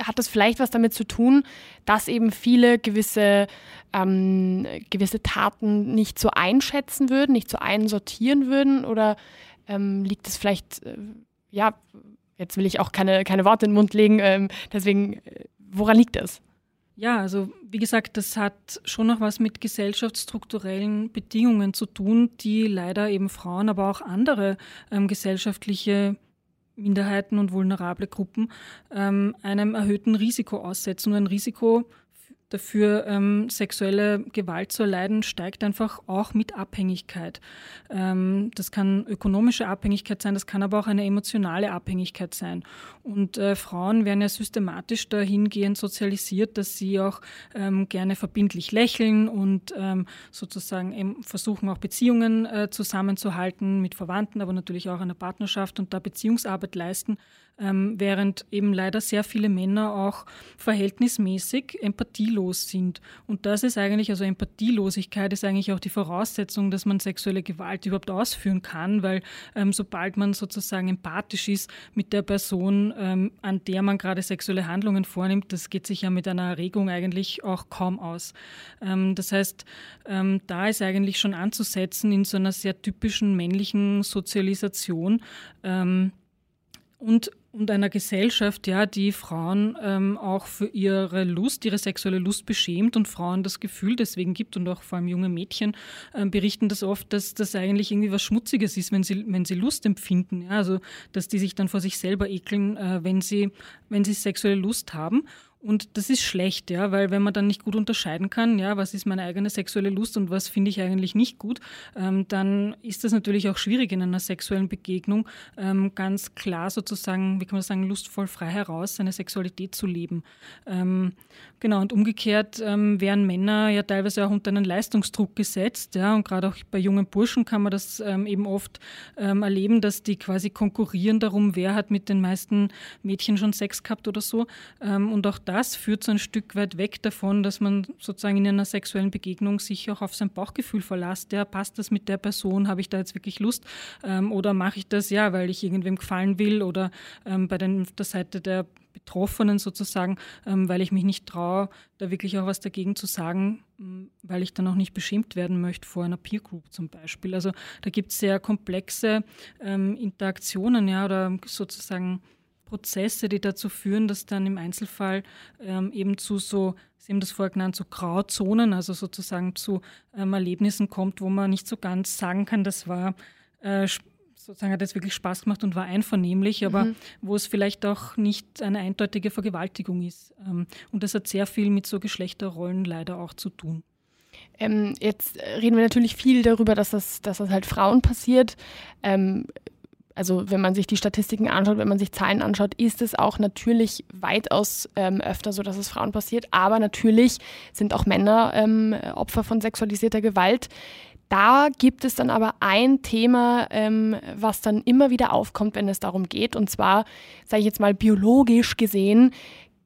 Hat das vielleicht was damit zu tun, dass eben viele gewisse, ähm, gewisse Taten nicht so einschätzen würden, nicht so einsortieren würden? Oder ähm, liegt es vielleicht, äh, ja, jetzt will ich auch keine, keine Worte in den Mund legen, ähm, deswegen, äh, woran liegt das? Ja, also wie gesagt, das hat schon noch was mit gesellschaftsstrukturellen Bedingungen zu tun, die leider eben Frauen, aber auch andere ähm, gesellschaftliche Minderheiten und vulnerable Gruppen ähm, einem erhöhten Risiko aussetzen. Und ein Risiko dafür, ähm, sexuelle Gewalt zu erleiden, steigt einfach auch mit Abhängigkeit. Ähm, das kann ökonomische Abhängigkeit sein, das kann aber auch eine emotionale Abhängigkeit sein. Und äh, Frauen werden ja systematisch dahingehend sozialisiert, dass sie auch ähm, gerne verbindlich lächeln und ähm, sozusagen versuchen auch Beziehungen äh, zusammenzuhalten mit Verwandten, aber natürlich auch in der Partnerschaft und da Beziehungsarbeit leisten ähm, während eben leider sehr viele Männer auch verhältnismäßig empathielos sind. Und das ist eigentlich, also Empathielosigkeit ist eigentlich auch die Voraussetzung, dass man sexuelle Gewalt überhaupt ausführen kann, weil ähm, sobald man sozusagen empathisch ist mit der Person, ähm, an der man gerade sexuelle Handlungen vornimmt, das geht sich ja mit einer Erregung eigentlich auch kaum aus. Ähm, das heißt, ähm, da ist eigentlich schon anzusetzen in so einer sehr typischen männlichen Sozialisation. Ähm, und und einer Gesellschaft, ja, die Frauen ähm, auch für ihre Lust, ihre sexuelle Lust beschämt und Frauen das Gefühl deswegen gibt und auch vor allem junge Mädchen ähm, berichten das oft, dass das eigentlich irgendwie was Schmutziges ist, wenn sie, wenn sie Lust empfinden. Ja? Also dass die sich dann vor sich selber ekeln, äh, wenn sie, wenn sie sexuelle Lust haben. Und das ist schlecht, ja, weil wenn man dann nicht gut unterscheiden kann, ja, was ist meine eigene sexuelle Lust und was finde ich eigentlich nicht gut, ähm, dann ist das natürlich auch schwierig in einer sexuellen Begegnung, ähm, ganz klar sozusagen, wie kann man sagen, lustvoll frei heraus seine Sexualität zu leben. Ähm, genau, und umgekehrt ähm, werden Männer ja teilweise auch unter einen Leistungsdruck gesetzt, ja, und gerade auch bei jungen Burschen kann man das ähm, eben oft ähm, erleben, dass die quasi konkurrieren darum, wer hat mit den meisten Mädchen schon Sex gehabt oder so. und auch das führt so ein Stück weit weg davon, dass man sozusagen in einer sexuellen Begegnung sich auch auf sein Bauchgefühl verlässt. Ja, passt das mit der Person? Habe ich da jetzt wirklich Lust? Ähm, oder mache ich das ja, weil ich irgendwem gefallen will oder ähm, bei den, der Seite der Betroffenen sozusagen, ähm, weil ich mich nicht traue, da wirklich auch was dagegen zu sagen, weil ich dann auch nicht beschämt werden möchte vor einer Peer Group zum Beispiel. Also da gibt es sehr komplexe ähm, Interaktionen, ja, oder sozusagen Prozesse, die dazu führen, dass dann im Einzelfall ähm, eben zu so, Sie haben das vorher genannt, zu Grauzonen, also sozusagen zu ähm, Erlebnissen kommt, wo man nicht so ganz sagen kann, das war äh, sozusagen hat es wirklich Spaß gemacht und war einvernehmlich, aber mhm. wo es vielleicht auch nicht eine eindeutige Vergewaltigung ist. Ähm, und das hat sehr viel mit so Geschlechterrollen leider auch zu tun. Ähm, jetzt reden wir natürlich viel darüber, dass das, dass das halt Frauen passiert. Ähm, also wenn man sich die Statistiken anschaut, wenn man sich Zahlen anschaut, ist es auch natürlich weitaus ähm, öfter so, dass es Frauen passiert. Aber natürlich sind auch Männer ähm, Opfer von sexualisierter Gewalt. Da gibt es dann aber ein Thema, ähm, was dann immer wieder aufkommt, wenn es darum geht. Und zwar, sage ich jetzt mal, biologisch gesehen,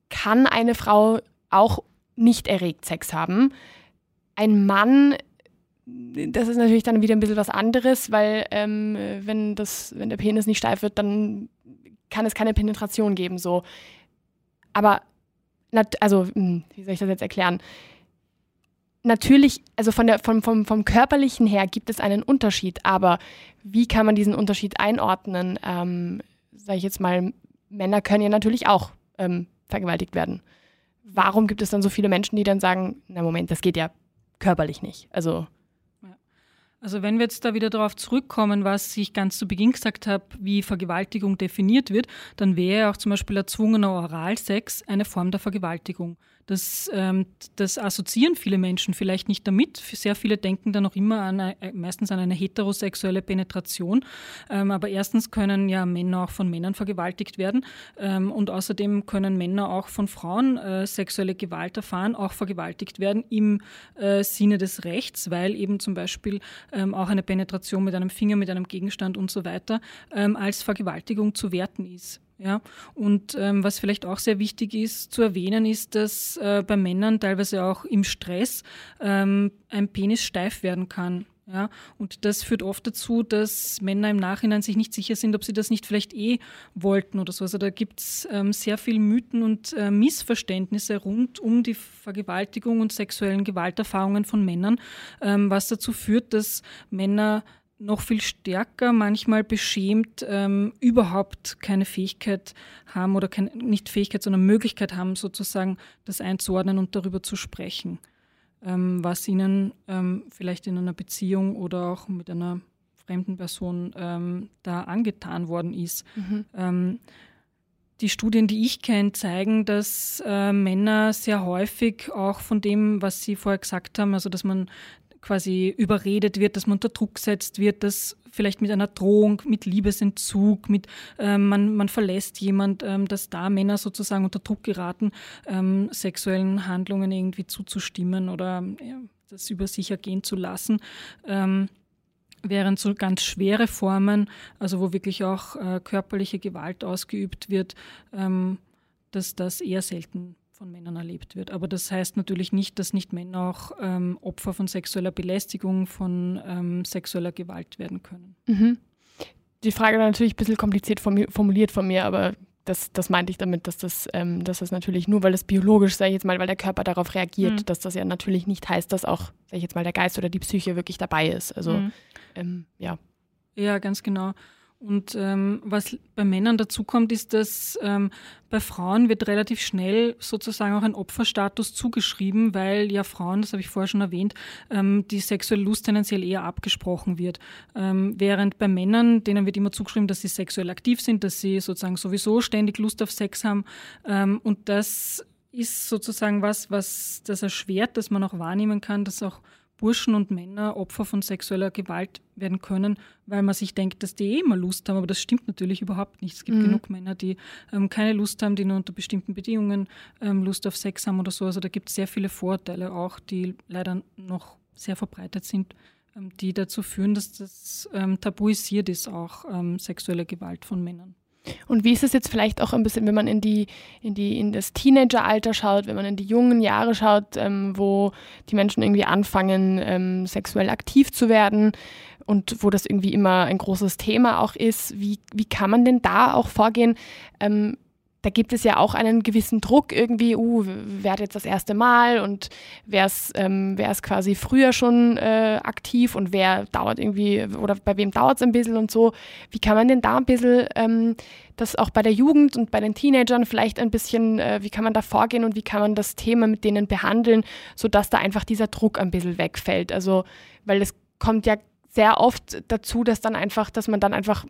kann eine Frau auch nicht erregt Sex haben. Ein Mann das ist natürlich dann wieder ein bisschen was anderes, weil ähm, wenn, das, wenn der Penis nicht steif wird, dann kann es keine Penetration geben. So. Aber, also, hm, wie soll ich das jetzt erklären? Natürlich, also von der, vom, vom, vom körperlichen her gibt es einen Unterschied, aber wie kann man diesen Unterschied einordnen? Ähm, Sage ich jetzt mal, Männer können ja natürlich auch ähm, vergewaltigt werden. Warum gibt es dann so viele Menschen, die dann sagen, na Moment, das geht ja körperlich nicht? Also also wenn wir jetzt da wieder darauf zurückkommen, was ich ganz zu Beginn gesagt habe, wie Vergewaltigung definiert wird, dann wäre auch zum Beispiel erzwungener Oralsex eine Form der Vergewaltigung. Das, ähm, das assoziieren viele Menschen vielleicht nicht damit. Sehr viele denken dann noch immer an äh, meistens an eine heterosexuelle Penetration. Ähm, aber erstens können ja Männer auch von Männern vergewaltigt werden ähm, und außerdem können Männer auch von Frauen äh, sexuelle Gewalt erfahren, auch vergewaltigt werden im äh, Sinne des Rechts, weil eben zum Beispiel ähm, auch eine Penetration mit einem Finger, mit einem Gegenstand und so weiter ähm, als Vergewaltigung zu werten ist. Ja, und ähm, was vielleicht auch sehr wichtig ist zu erwähnen, ist, dass äh, bei Männern teilweise auch im Stress ähm, ein Penis steif werden kann. Ja, und das führt oft dazu, dass Männer im Nachhinein sich nicht sicher sind, ob sie das nicht vielleicht eh wollten oder so. Also da gibt es ähm, sehr viel Mythen und äh, Missverständnisse rund um die Vergewaltigung und sexuellen Gewalterfahrungen von Männern, ähm, was dazu führt, dass Männer noch viel stärker manchmal beschämt, ähm, überhaupt keine Fähigkeit haben oder kein, nicht Fähigkeit, sondern Möglichkeit haben, sozusagen das einzuordnen und darüber zu sprechen, ähm, was ihnen ähm, vielleicht in einer Beziehung oder auch mit einer fremden Person ähm, da angetan worden ist. Mhm. Ähm, die Studien, die ich kenne, zeigen, dass äh, Männer sehr häufig auch von dem, was Sie vorher gesagt haben, also dass man quasi überredet wird, dass man unter Druck gesetzt wird, dass vielleicht mit einer Drohung, mit Liebesentzug, mit ähm, man, man verlässt jemand, ähm, dass da Männer sozusagen unter Druck geraten, ähm, sexuellen Handlungen irgendwie zuzustimmen oder ja, das über sich ergehen zu lassen. Ähm, während so ganz schwere Formen, also wo wirklich auch äh, körperliche Gewalt ausgeübt wird, ähm, dass das eher selten von Männern erlebt wird. Aber das heißt natürlich nicht, dass nicht Männer auch ähm, Opfer von sexueller Belästigung, von ähm, sexueller Gewalt werden können. Mhm. Die Frage war natürlich ein bisschen kompliziert formuliert von mir, aber das, das meinte ich damit, dass das, ähm, dass das natürlich nur, weil es biologisch, sage ich jetzt mal, weil der Körper darauf reagiert, mhm. dass das ja natürlich nicht heißt, dass auch, sage ich jetzt mal, der Geist oder die Psyche wirklich dabei ist. Also mhm. ähm, ja. Ja, ganz genau. Und ähm, was bei Männern dazu kommt, ist, dass ähm, bei Frauen wird relativ schnell sozusagen auch ein Opferstatus zugeschrieben, weil ja Frauen, das habe ich vorher schon erwähnt, ähm, die sexuelle Lust tendenziell eher abgesprochen wird. Ähm, während bei Männern, denen wird immer zugeschrieben, dass sie sexuell aktiv sind, dass sie sozusagen sowieso ständig Lust auf Sex haben. Ähm, und das ist sozusagen was, was das erschwert, dass man auch wahrnehmen kann, dass auch Burschen und Männer Opfer von sexueller Gewalt werden können, weil man sich denkt, dass die eh immer Lust haben, aber das stimmt natürlich überhaupt nicht. Es gibt mhm. genug Männer, die ähm, keine Lust haben, die nur unter bestimmten Bedingungen ähm, Lust auf Sex haben oder so. Also da gibt es sehr viele Vorurteile auch, die leider noch sehr verbreitet sind, ähm, die dazu führen, dass das ähm, tabuisiert ist, auch ähm, sexuelle Gewalt von Männern. Und wie ist es jetzt vielleicht auch ein bisschen, wenn man in die, in die, in das Teenageralter schaut, wenn man in die jungen Jahre schaut, ähm, wo die Menschen irgendwie anfangen, ähm, sexuell aktiv zu werden und wo das irgendwie immer ein großes Thema auch ist. Wie, wie kann man denn da auch vorgehen? Ähm, da gibt es ja auch einen gewissen Druck irgendwie, uh, wer hat jetzt das erste Mal und wer ist, ähm, wer ist quasi früher schon äh, aktiv und wer dauert irgendwie oder bei wem dauert es ein bisschen und so. Wie kann man denn da ein bisschen ähm, das auch bei der Jugend und bei den Teenagern vielleicht ein bisschen, äh, wie kann man da vorgehen und wie kann man das Thema mit denen behandeln, sodass da einfach dieser Druck ein bisschen wegfällt? Also, weil es kommt ja sehr oft dazu, dass dann einfach, dass man dann einfach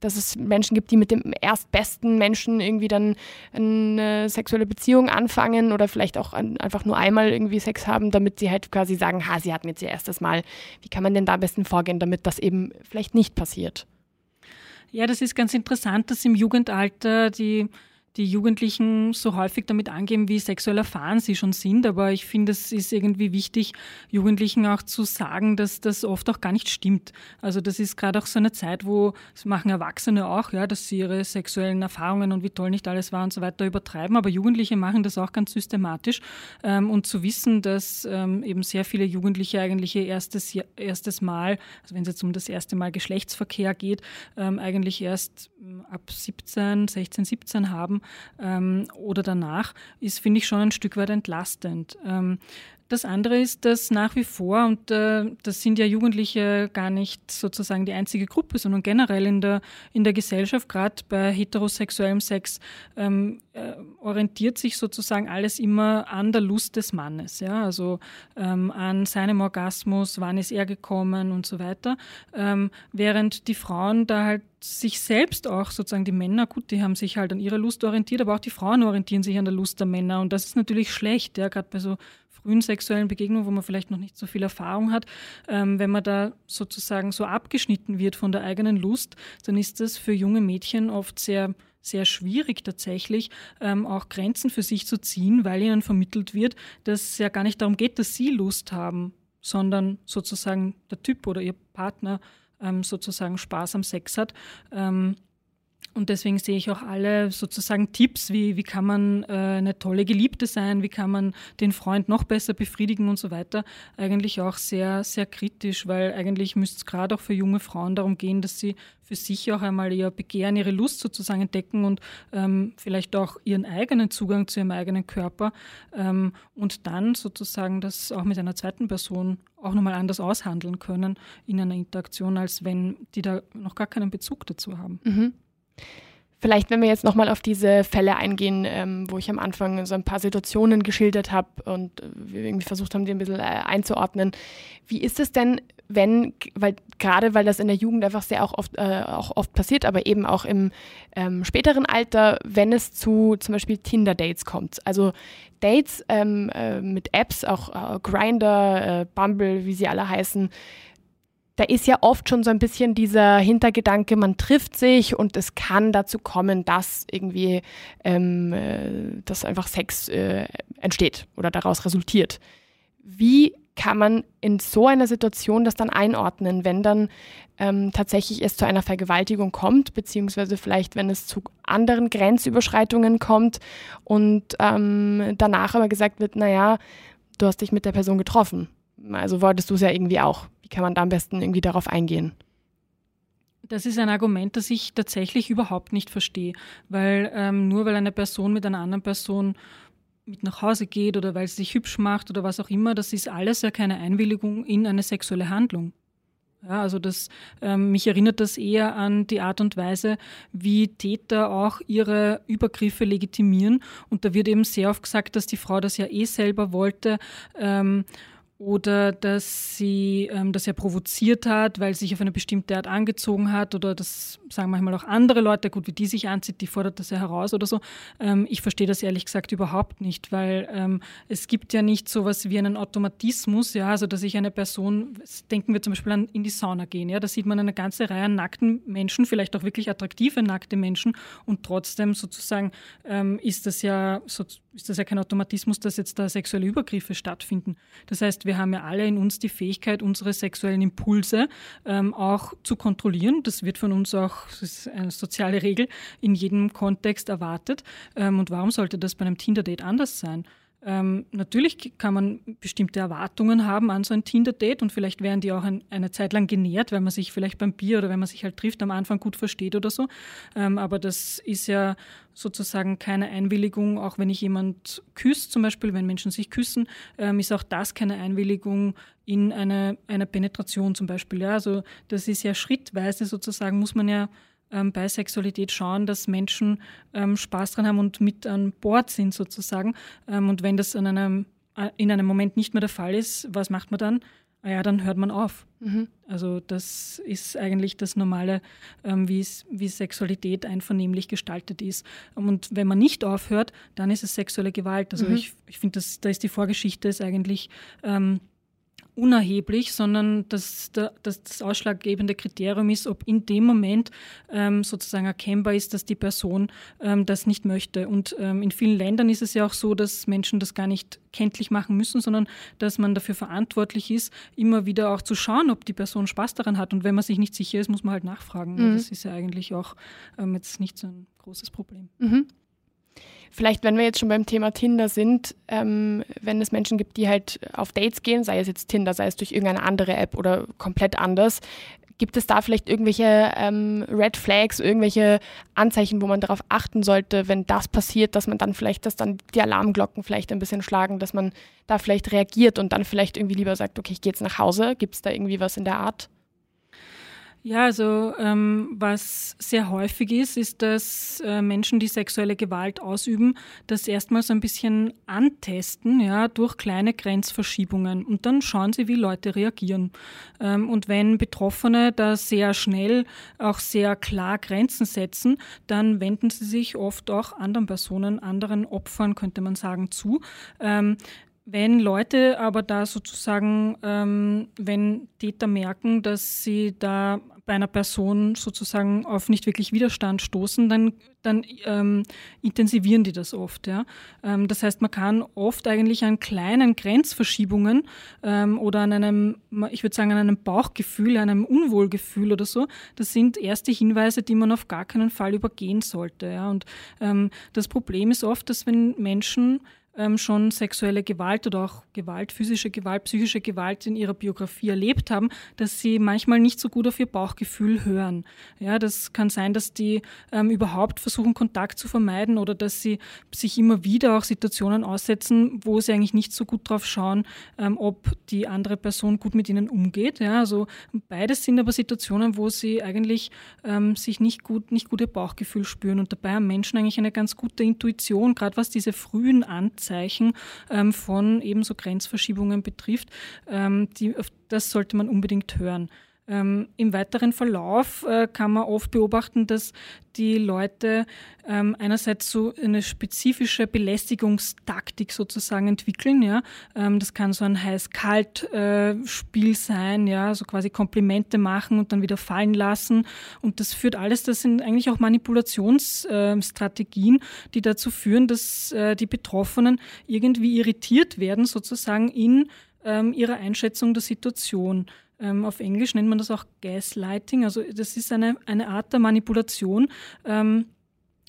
dass es Menschen gibt, die mit dem erstbesten Menschen irgendwie dann eine sexuelle Beziehung anfangen oder vielleicht auch einfach nur einmal irgendwie Sex haben, damit sie halt quasi sagen, ha, sie hatten jetzt ihr erstes Mal. Wie kann man denn da am besten vorgehen, damit das eben vielleicht nicht passiert? Ja, das ist ganz interessant, dass im Jugendalter die die Jugendlichen so häufig damit angeben, wie sexuell erfahren sie schon sind. Aber ich finde, es ist irgendwie wichtig, Jugendlichen auch zu sagen, dass das oft auch gar nicht stimmt. Also das ist gerade auch so eine Zeit, wo es machen Erwachsene auch, ja, dass sie ihre sexuellen Erfahrungen und wie toll nicht alles war und so weiter übertreiben. Aber Jugendliche machen das auch ganz systematisch. Ähm, und zu wissen, dass ähm, eben sehr viele Jugendliche eigentlich ihr erstes, erstes Mal, also wenn es jetzt um das erste Mal Geschlechtsverkehr geht, ähm, eigentlich erst ab 17, 16, 17 haben, ähm, oder danach, ist, finde ich, schon ein Stück weit entlastend. Ähm, das andere ist, dass nach wie vor, und äh, das sind ja Jugendliche gar nicht sozusagen die einzige Gruppe, sondern generell in der, in der Gesellschaft, gerade bei heterosexuellem Sex, ähm, äh, orientiert sich sozusagen alles immer an der Lust des Mannes. Ja? Also ähm, an seinem Orgasmus, wann ist er gekommen und so weiter. Ähm, während die Frauen da halt sich selbst auch sozusagen die Männer, gut, die haben sich halt an ihrer Lust orientiert, aber auch die Frauen orientieren sich an der Lust der Männer und das ist natürlich schlecht, ja, gerade bei so frühen sexuellen Begegnungen, wo man vielleicht noch nicht so viel Erfahrung hat, ähm, wenn man da sozusagen so abgeschnitten wird von der eigenen Lust, dann ist das für junge Mädchen oft sehr sehr schwierig tatsächlich, ähm, auch Grenzen für sich zu ziehen, weil ihnen vermittelt wird, dass es ja gar nicht darum geht, dass sie Lust haben, sondern sozusagen der Typ oder ihr Partner ähm, sozusagen Spaß am Sex hat. Ähm, und deswegen sehe ich auch alle sozusagen Tipps, wie, wie kann man äh, eine tolle Geliebte sein, wie kann man den Freund noch besser befriedigen und so weiter, eigentlich auch sehr, sehr kritisch, weil eigentlich müsste es gerade auch für junge Frauen darum gehen, dass sie für sich auch einmal ihr Begehren, ihre Lust sozusagen entdecken und ähm, vielleicht auch ihren eigenen Zugang zu ihrem eigenen Körper ähm, und dann sozusagen das auch mit einer zweiten Person auch nochmal anders aushandeln können in einer Interaktion, als wenn die da noch gar keinen Bezug dazu haben. Mhm. Vielleicht, wenn wir jetzt nochmal auf diese Fälle eingehen, ähm, wo ich am Anfang so ein paar Situationen geschildert habe und wir irgendwie versucht haben, die ein bisschen äh, einzuordnen. Wie ist es denn, wenn, weil gerade weil das in der Jugend einfach sehr auch oft, äh, auch oft passiert, aber eben auch im ähm, späteren Alter, wenn es zu zum Beispiel Tinder-Dates kommt. Also Dates ähm, äh, mit Apps, auch äh, Grinder, äh, Bumble, wie sie alle heißen, da ist ja oft schon so ein bisschen dieser Hintergedanke, man trifft sich und es kann dazu kommen, dass irgendwie, ähm, äh, dass einfach Sex äh, entsteht oder daraus resultiert. Wie kann man in so einer Situation das dann einordnen, wenn dann ähm, tatsächlich es zu einer Vergewaltigung kommt, beziehungsweise vielleicht, wenn es zu anderen Grenzüberschreitungen kommt und ähm, danach aber gesagt wird, naja, du hast dich mit der Person getroffen. Also wolltest du es ja irgendwie auch. Wie kann man da am besten irgendwie darauf eingehen? Das ist ein Argument, das ich tatsächlich überhaupt nicht verstehe, weil ähm, nur weil eine Person mit einer anderen Person mit nach Hause geht oder weil sie sich hübsch macht oder was auch immer, das ist alles ja keine Einwilligung in eine sexuelle Handlung. Ja, also das, ähm, mich erinnert das eher an die Art und Weise, wie Täter auch ihre Übergriffe legitimieren. Und da wird eben sehr oft gesagt, dass die Frau das ja eh selber wollte. Ähm, oder dass sie ähm, das ja provoziert hat, weil sie sich auf eine bestimmte Art angezogen hat. Oder das sagen manchmal auch andere Leute, gut, wie die sich anzieht, die fordert das ja heraus oder so. Ähm, ich verstehe das ehrlich gesagt überhaupt nicht, weil ähm, es gibt ja nicht so was wie einen Automatismus, ja, also dass ich eine Person, denken wir zum Beispiel an in die Sauna gehen, ja, da sieht man eine ganze Reihe an nackten Menschen, vielleicht auch wirklich attraktive nackte Menschen. Und trotzdem sozusagen ähm, ist das ja so, ist das ja kein Automatismus, dass jetzt da sexuelle Übergriffe stattfinden. Das heißt, wir haben ja alle in uns die Fähigkeit, unsere sexuellen Impulse ähm, auch zu kontrollieren. Das wird von uns auch, das ist eine soziale Regel, in jedem Kontext erwartet. Ähm, und warum sollte das bei einem Tinder-Date anders sein? Ähm, natürlich kann man bestimmte Erwartungen haben an so ein Tinder-Date und vielleicht werden die auch ein, eine Zeit lang genährt, weil man sich vielleicht beim Bier oder wenn man sich halt trifft am Anfang gut versteht oder so. Ähm, aber das ist ja sozusagen keine Einwilligung, auch wenn ich jemand küsse, zum Beispiel, wenn Menschen sich küssen, ähm, ist auch das keine Einwilligung in eine, eine Penetration zum Beispiel. Ja, also das ist ja schrittweise sozusagen, muss man ja ähm, bei Sexualität schauen, dass Menschen ähm, Spaß dran haben und mit an Bord sind sozusagen. Ähm, und wenn das an einem, äh, in einem Moment nicht mehr der Fall ist, was macht man dann? Ah ja, dann hört man auf. Mhm. Also das ist eigentlich das Normale, ähm, wie Sexualität einvernehmlich gestaltet ist. Und wenn man nicht aufhört, dann ist es sexuelle Gewalt. Also mhm. ich, ich finde, da ist die Vorgeschichte ist eigentlich ähm, unerheblich, sondern dass, dass das ausschlaggebende Kriterium ist, ob in dem Moment ähm, sozusagen erkennbar ist, dass die Person ähm, das nicht möchte. Und ähm, in vielen Ländern ist es ja auch so, dass Menschen das gar nicht kenntlich machen müssen, sondern dass man dafür verantwortlich ist, immer wieder auch zu schauen, ob die Person Spaß daran hat. Und wenn man sich nicht sicher ist, muss man halt nachfragen. Mhm. Das ist ja eigentlich auch ähm, jetzt nicht so ein großes Problem. Mhm. Vielleicht, wenn wir jetzt schon beim Thema Tinder sind, ähm, wenn es Menschen gibt, die halt auf Dates gehen, sei es jetzt Tinder, sei es durch irgendeine andere App oder komplett anders, gibt es da vielleicht irgendwelche ähm, Red Flags, irgendwelche Anzeichen, wo man darauf achten sollte, wenn das passiert, dass man dann vielleicht, dass dann die Alarmglocken vielleicht ein bisschen schlagen, dass man da vielleicht reagiert und dann vielleicht irgendwie lieber sagt, okay, ich gehe jetzt nach Hause. Gibt es da irgendwie was in der Art? Ja, also ähm, was sehr häufig ist, ist, dass äh, Menschen, die sexuelle Gewalt ausüben, das erstmal so ein bisschen antesten, ja, durch kleine Grenzverschiebungen. Und dann schauen sie, wie Leute reagieren. Ähm, und wenn Betroffene da sehr schnell auch sehr klar Grenzen setzen, dann wenden sie sich oft auch anderen Personen, anderen Opfern, könnte man sagen, zu. Ähm, wenn Leute aber da sozusagen, ähm, wenn Täter merken, dass sie da bei einer Person sozusagen auf nicht wirklich Widerstand stoßen, dann, dann ähm, intensivieren die das oft. Ja? Ähm, das heißt, man kann oft eigentlich an kleinen Grenzverschiebungen ähm, oder an einem, ich würde sagen, an einem Bauchgefühl, einem Unwohlgefühl oder so, das sind erste Hinweise, die man auf gar keinen Fall übergehen sollte. Ja? Und ähm, das Problem ist oft, dass wenn Menschen ähm, schon sexuelle Gewalt oder auch Gewalt, physische Gewalt, psychische Gewalt in ihrer Biografie erlebt haben, dass sie manchmal nicht so gut auf ihr Bauchgefühl hören. Ja, das kann sein, dass die ähm, überhaupt versuchen, Kontakt zu vermeiden oder dass sie sich immer wieder auch Situationen aussetzen, wo sie eigentlich nicht so gut drauf schauen, ähm, ob die andere Person gut mit ihnen umgeht. Ja, also beides sind aber Situationen, wo sie eigentlich ähm, sich nicht gut, nicht gut ihr Bauchgefühl spüren und dabei haben Menschen eigentlich eine ganz gute Intuition, gerade was diese frühen Anzeichen ähm, von ebenso Grenzverschiebungen betrifft. Ähm, die, auf das sollte man unbedingt hören. Ähm, Im weiteren Verlauf äh, kann man oft beobachten, dass die Leute ähm, einerseits so eine spezifische Belästigungstaktik sozusagen entwickeln. Ja? Ähm, das kann so ein heiß-kalt-Spiel äh, sein, ja, so quasi Komplimente machen und dann wieder fallen lassen. Und das führt alles, das sind eigentlich auch Manipulationsstrategien, äh, die dazu führen, dass äh, die Betroffenen irgendwie irritiert werden, sozusagen in ähm, ihrer Einschätzung der Situation. Ähm, auf Englisch nennt man das auch Gaslighting. Also das ist eine, eine Art der Manipulation, ähm,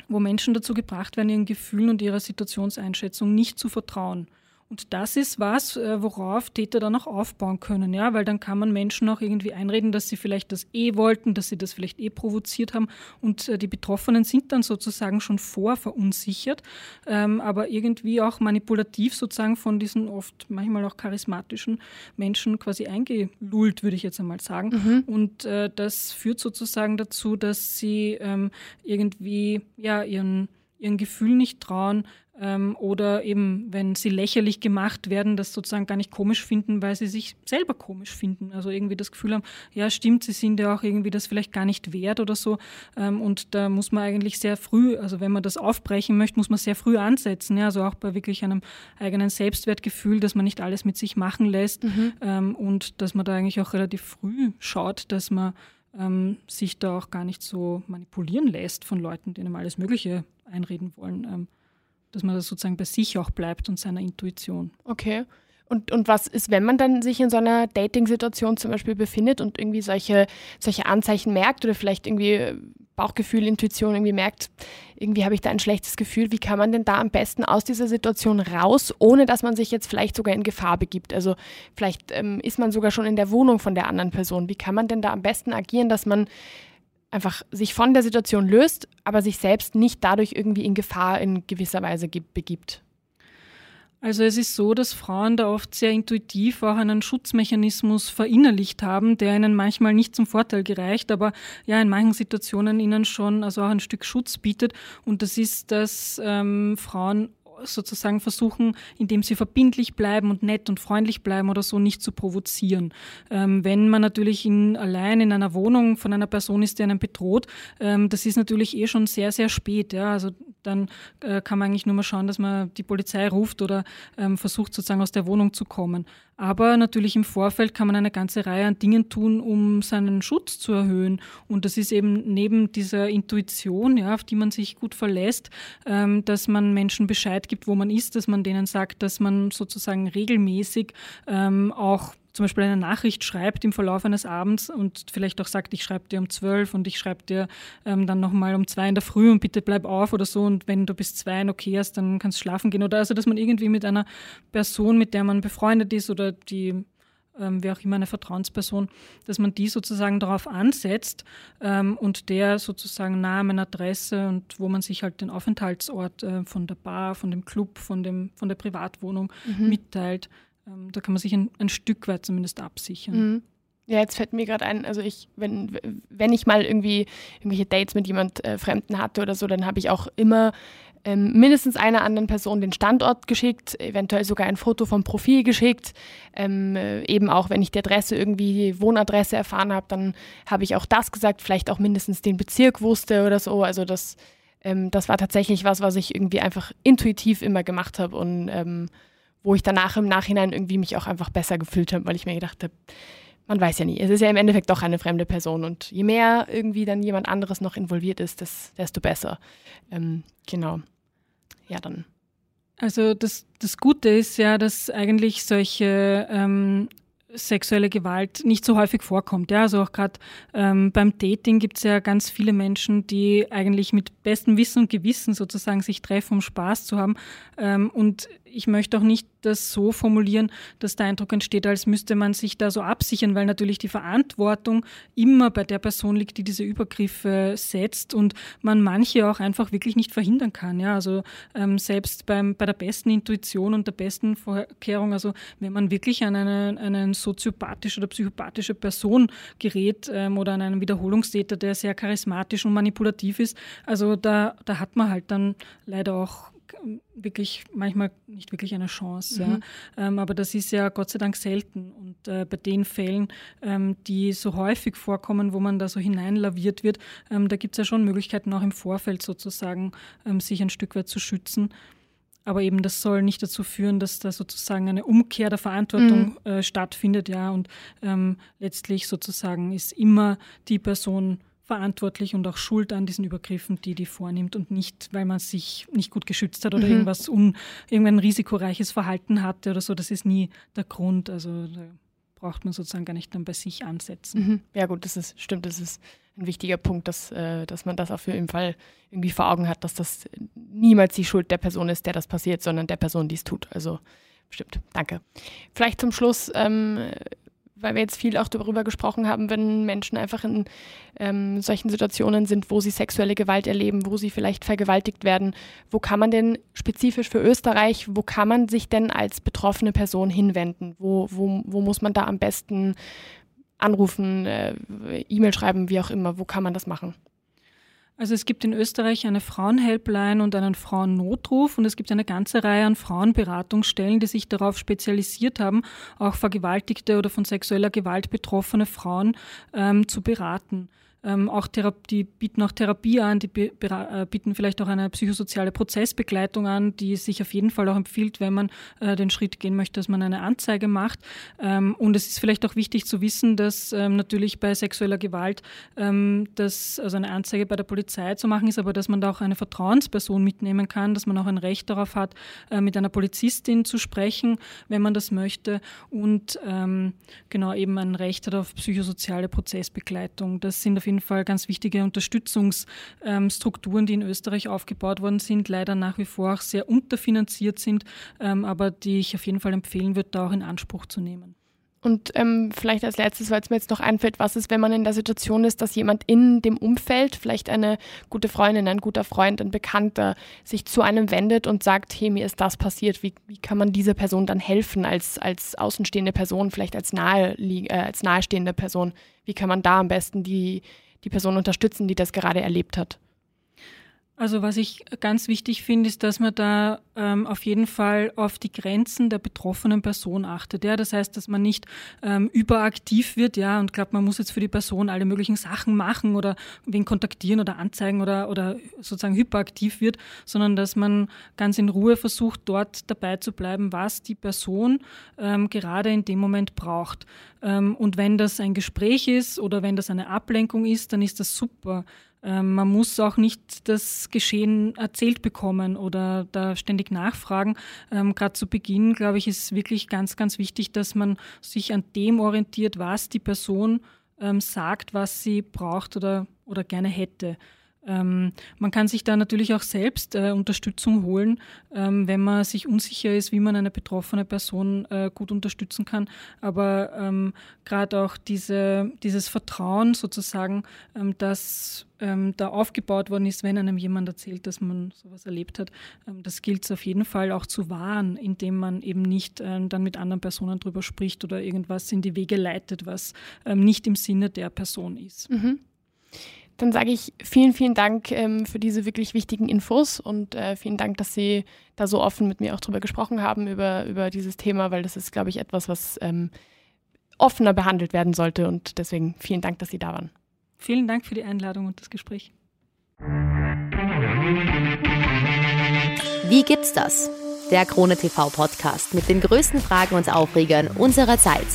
wo Menschen dazu gebracht werden, ihren Gefühlen und ihrer Situationseinschätzung nicht zu vertrauen. Und das ist was, äh, worauf Täter dann auch aufbauen können, ja, weil dann kann man Menschen auch irgendwie einreden, dass sie vielleicht das eh wollten, dass sie das vielleicht eh provoziert haben und äh, die Betroffenen sind dann sozusagen schon vorverunsichert, ähm, aber irgendwie auch manipulativ sozusagen von diesen oft manchmal auch charismatischen Menschen quasi eingelullt, würde ich jetzt einmal sagen. Mhm. Und äh, das führt sozusagen dazu, dass sie ähm, irgendwie ja ihren ihren Gefühlen nicht trauen, ähm, oder eben, wenn sie lächerlich gemacht werden, das sozusagen gar nicht komisch finden, weil sie sich selber komisch finden. Also irgendwie das Gefühl haben, ja stimmt, sie sind ja auch irgendwie das vielleicht gar nicht wert oder so. Ähm, und da muss man eigentlich sehr früh, also wenn man das aufbrechen möchte, muss man sehr früh ansetzen. Ja? Also auch bei wirklich einem eigenen Selbstwertgefühl, dass man nicht alles mit sich machen lässt mhm. ähm, und dass man da eigentlich auch relativ früh schaut, dass man ähm, sich da auch gar nicht so manipulieren lässt von Leuten, denen alles Mögliche einreden wollen. Dass man das sozusagen bei sich auch bleibt und seiner Intuition. Okay. Und, und was ist, wenn man dann sich in so einer Dating-Situation zum Beispiel befindet und irgendwie solche, solche Anzeichen merkt oder vielleicht irgendwie Bauchgefühl, Intuition irgendwie merkt, irgendwie habe ich da ein schlechtes Gefühl. Wie kann man denn da am besten aus dieser Situation raus, ohne dass man sich jetzt vielleicht sogar in Gefahr begibt? Also vielleicht ähm, ist man sogar schon in der Wohnung von der anderen Person. Wie kann man denn da am besten agieren, dass man einfach sich von der Situation löst, aber sich selbst nicht dadurch irgendwie in Gefahr in gewisser Weise begibt. Also es ist so, dass Frauen da oft sehr intuitiv auch einen Schutzmechanismus verinnerlicht haben, der ihnen manchmal nicht zum Vorteil gereicht, aber ja in manchen Situationen ihnen schon also auch ein Stück Schutz bietet. Und das ist, dass ähm, Frauen sozusagen versuchen, indem sie verbindlich bleiben und nett und freundlich bleiben oder so, nicht zu provozieren. Ähm, wenn man natürlich in, allein in einer Wohnung von einer Person ist, die einen bedroht, ähm, das ist natürlich eh schon sehr, sehr spät. Ja? Also dann äh, kann man eigentlich nur mal schauen, dass man die Polizei ruft oder ähm, versucht sozusagen aus der Wohnung zu kommen. Aber natürlich im Vorfeld kann man eine ganze Reihe an Dingen tun, um seinen Schutz zu erhöhen. Und das ist eben neben dieser Intuition, ja, auf die man sich gut verlässt, ähm, dass man Menschen Bescheid gibt, wo man ist, dass man denen sagt, dass man sozusagen regelmäßig ähm, auch zum Beispiel eine Nachricht schreibt im Verlauf eines Abends und vielleicht auch sagt, ich schreibe dir um zwölf und ich schreibe dir ähm, dann nochmal um zwei in der Früh und bitte bleib auf oder so. Und wenn du bis zwei ein okay hast, dann kannst du schlafen gehen. Oder also, dass man irgendwie mit einer Person, mit der man befreundet ist oder die ähm, wer auch immer eine Vertrauensperson, dass man die sozusagen darauf ansetzt ähm, und der sozusagen Namen, Adresse und wo man sich halt den Aufenthaltsort äh, von der Bar, von dem Club, von, dem, von der Privatwohnung mhm. mitteilt. Ähm, da kann man sich ein, ein, Stück weit zumindest absichern. Mhm. Ja, jetzt fällt mir gerade ein, also ich, wenn, wenn ich mal irgendwie irgendwelche Dates mit jemand äh, Fremden hatte oder so, dann habe ich auch immer ähm, mindestens einer anderen Person den Standort geschickt, eventuell sogar ein Foto vom Profil geschickt. Ähm, äh, eben auch, wenn ich die Adresse irgendwie, die Wohnadresse erfahren habe, dann habe ich auch das gesagt, vielleicht auch mindestens den Bezirk wusste oder so. Also das, ähm, das war tatsächlich was, was ich irgendwie einfach intuitiv immer gemacht habe und ähm, wo ich danach im Nachhinein irgendwie mich auch einfach besser gefühlt habe, weil ich mir gedacht habe, man weiß ja nie. Es ist ja im Endeffekt doch eine fremde Person und je mehr irgendwie dann jemand anderes noch involviert ist, desto besser. Ähm, genau. Ja, dann. Also das, das Gute ist ja, dass eigentlich solche ähm, sexuelle Gewalt nicht so häufig vorkommt. Ja, also auch gerade ähm, beim Dating gibt es ja ganz viele Menschen, die eigentlich mit bestem Wissen und Gewissen sozusagen sich treffen, um Spaß zu haben. Ähm, und ich möchte auch nicht das so formulieren, dass der Eindruck entsteht, als müsste man sich da so absichern, weil natürlich die Verantwortung immer bei der Person liegt, die diese Übergriffe setzt und man manche auch einfach wirklich nicht verhindern kann. Ja, also ähm, selbst beim, bei der besten Intuition und der besten Vorkehrung, also wenn man wirklich an eine, einen soziopathische oder psychopathische Person gerät ähm, oder an einen Wiederholungstäter, der sehr charismatisch und manipulativ ist, also da, da hat man halt dann leider auch wirklich manchmal nicht wirklich eine Chance. Mhm. Ja. Ähm, aber das ist ja Gott sei Dank selten. Und äh, bei den Fällen, ähm, die so häufig vorkommen, wo man da so hineinlaviert wird, ähm, da gibt es ja schon Möglichkeiten, auch im Vorfeld sozusagen ähm, sich ein Stück weit zu schützen. Aber eben das soll nicht dazu führen, dass da sozusagen eine Umkehr der Verantwortung mhm. äh, stattfindet, ja. Und ähm, letztlich sozusagen ist immer die Person verantwortlich und auch schuld an diesen Übergriffen, die die vornimmt und nicht, weil man sich nicht gut geschützt hat oder mhm. irgendwas un, irgendein risikoreiches Verhalten hatte oder so. Das ist nie der Grund. Also da braucht man sozusagen gar nicht dann bei sich ansetzen. Mhm. Ja gut, das ist stimmt. Das ist ein wichtiger Punkt, dass, äh, dass man das auf jeden Fall irgendwie vor Augen hat, dass das niemals die Schuld der Person ist, der das passiert, sondern der Person, die es tut. Also stimmt. Danke. Vielleicht zum Schluss ähm, weil wir jetzt viel auch darüber gesprochen haben, wenn Menschen einfach in ähm, solchen Situationen sind, wo sie sexuelle Gewalt erleben, wo sie vielleicht vergewaltigt werden, wo kann man denn spezifisch für Österreich, wo kann man sich denn als betroffene Person hinwenden? Wo, wo, wo muss man da am besten anrufen, äh, E-Mail schreiben, wie auch immer? Wo kann man das machen? Also es gibt in Österreich eine Frauenhelpline und einen Frauennotruf und es gibt eine ganze Reihe an Frauenberatungsstellen, die sich darauf spezialisiert haben, auch vergewaltigte oder von sexueller Gewalt betroffene Frauen ähm, zu beraten ähm, auch die bieten auch Therapie an, die äh, bieten vielleicht auch eine psychosoziale Prozessbegleitung an, die sich auf jeden Fall auch empfiehlt, wenn man äh, den Schritt gehen möchte, dass man eine Anzeige macht. Ähm, und es ist vielleicht auch wichtig zu wissen, dass ähm, natürlich bei sexueller Gewalt ähm, das, also eine Anzeige bei der Polizei zu machen ist, aber dass man da auch eine Vertrauensperson mitnehmen kann, dass man auch ein Recht darauf hat, äh, mit einer Polizistin zu sprechen, wenn man das möchte und ähm, genau eben ein Recht hat auf psychosoziale Prozessbegleitung. Das sind auf jeden Fall ganz wichtige Unterstützungsstrukturen, die in Österreich aufgebaut worden sind, leider nach wie vor auch sehr unterfinanziert sind, ähm, aber die ich auf jeden Fall empfehlen würde, da auch in Anspruch zu nehmen. Und ähm, vielleicht als letztes, weil es mir jetzt noch einfällt, was ist, wenn man in der Situation ist, dass jemand in dem Umfeld, vielleicht eine gute Freundin, ein guter Freund, ein Bekannter, sich zu einem wendet und sagt, hey, mir ist das passiert, wie, wie kann man dieser Person dann helfen als, als außenstehende Person, vielleicht als, nahe, äh, als nahestehende Person? Wie kann man da am besten die, die Person unterstützen, die das gerade erlebt hat? Also was ich ganz wichtig finde, ist, dass man da ähm, auf jeden Fall auf die Grenzen der betroffenen Person achtet. Ja? Das heißt, dass man nicht ähm, überaktiv wird, ja, und glaubt, man muss jetzt für die Person alle möglichen Sachen machen oder wen kontaktieren oder anzeigen oder, oder sozusagen hyperaktiv wird, sondern dass man ganz in Ruhe versucht, dort dabei zu bleiben, was die Person ähm, gerade in dem Moment braucht. Ähm, und wenn das ein Gespräch ist oder wenn das eine Ablenkung ist, dann ist das super. Ähm, man muss auch nicht das Geschehen erzählt bekommen oder da ständig nachfragen. Ähm, Gerade zu Beginn, glaube ich, ist wirklich ganz, ganz wichtig, dass man sich an dem orientiert, was die Person ähm, sagt, was sie braucht oder, oder gerne hätte. Ähm, man kann sich da natürlich auch selbst äh, Unterstützung holen, ähm, wenn man sich unsicher ist, wie man eine betroffene Person äh, gut unterstützen kann. Aber ähm, gerade auch diese, dieses Vertrauen sozusagen, ähm, das ähm, da aufgebaut worden ist, wenn einem jemand erzählt, dass man sowas erlebt hat, ähm, das gilt es auf jeden Fall auch zu wahren, indem man eben nicht dann mit anderen Personen drüber spricht oder irgendwas in die Wege leitet, was nicht im Sinne der Person ist. Mhm. Dann sage ich vielen, vielen Dank ähm, für diese wirklich wichtigen Infos und äh, vielen Dank, dass Sie da so offen mit mir auch drüber gesprochen haben, über, über dieses Thema, weil das ist, glaube ich, etwas, was ähm, offener behandelt werden sollte. Und deswegen vielen Dank, dass Sie da waren. Vielen Dank für die Einladung und das Gespräch. Wie gibt's das? Der Krone TV Podcast mit den größten Fragen und Aufregern unserer Zeit.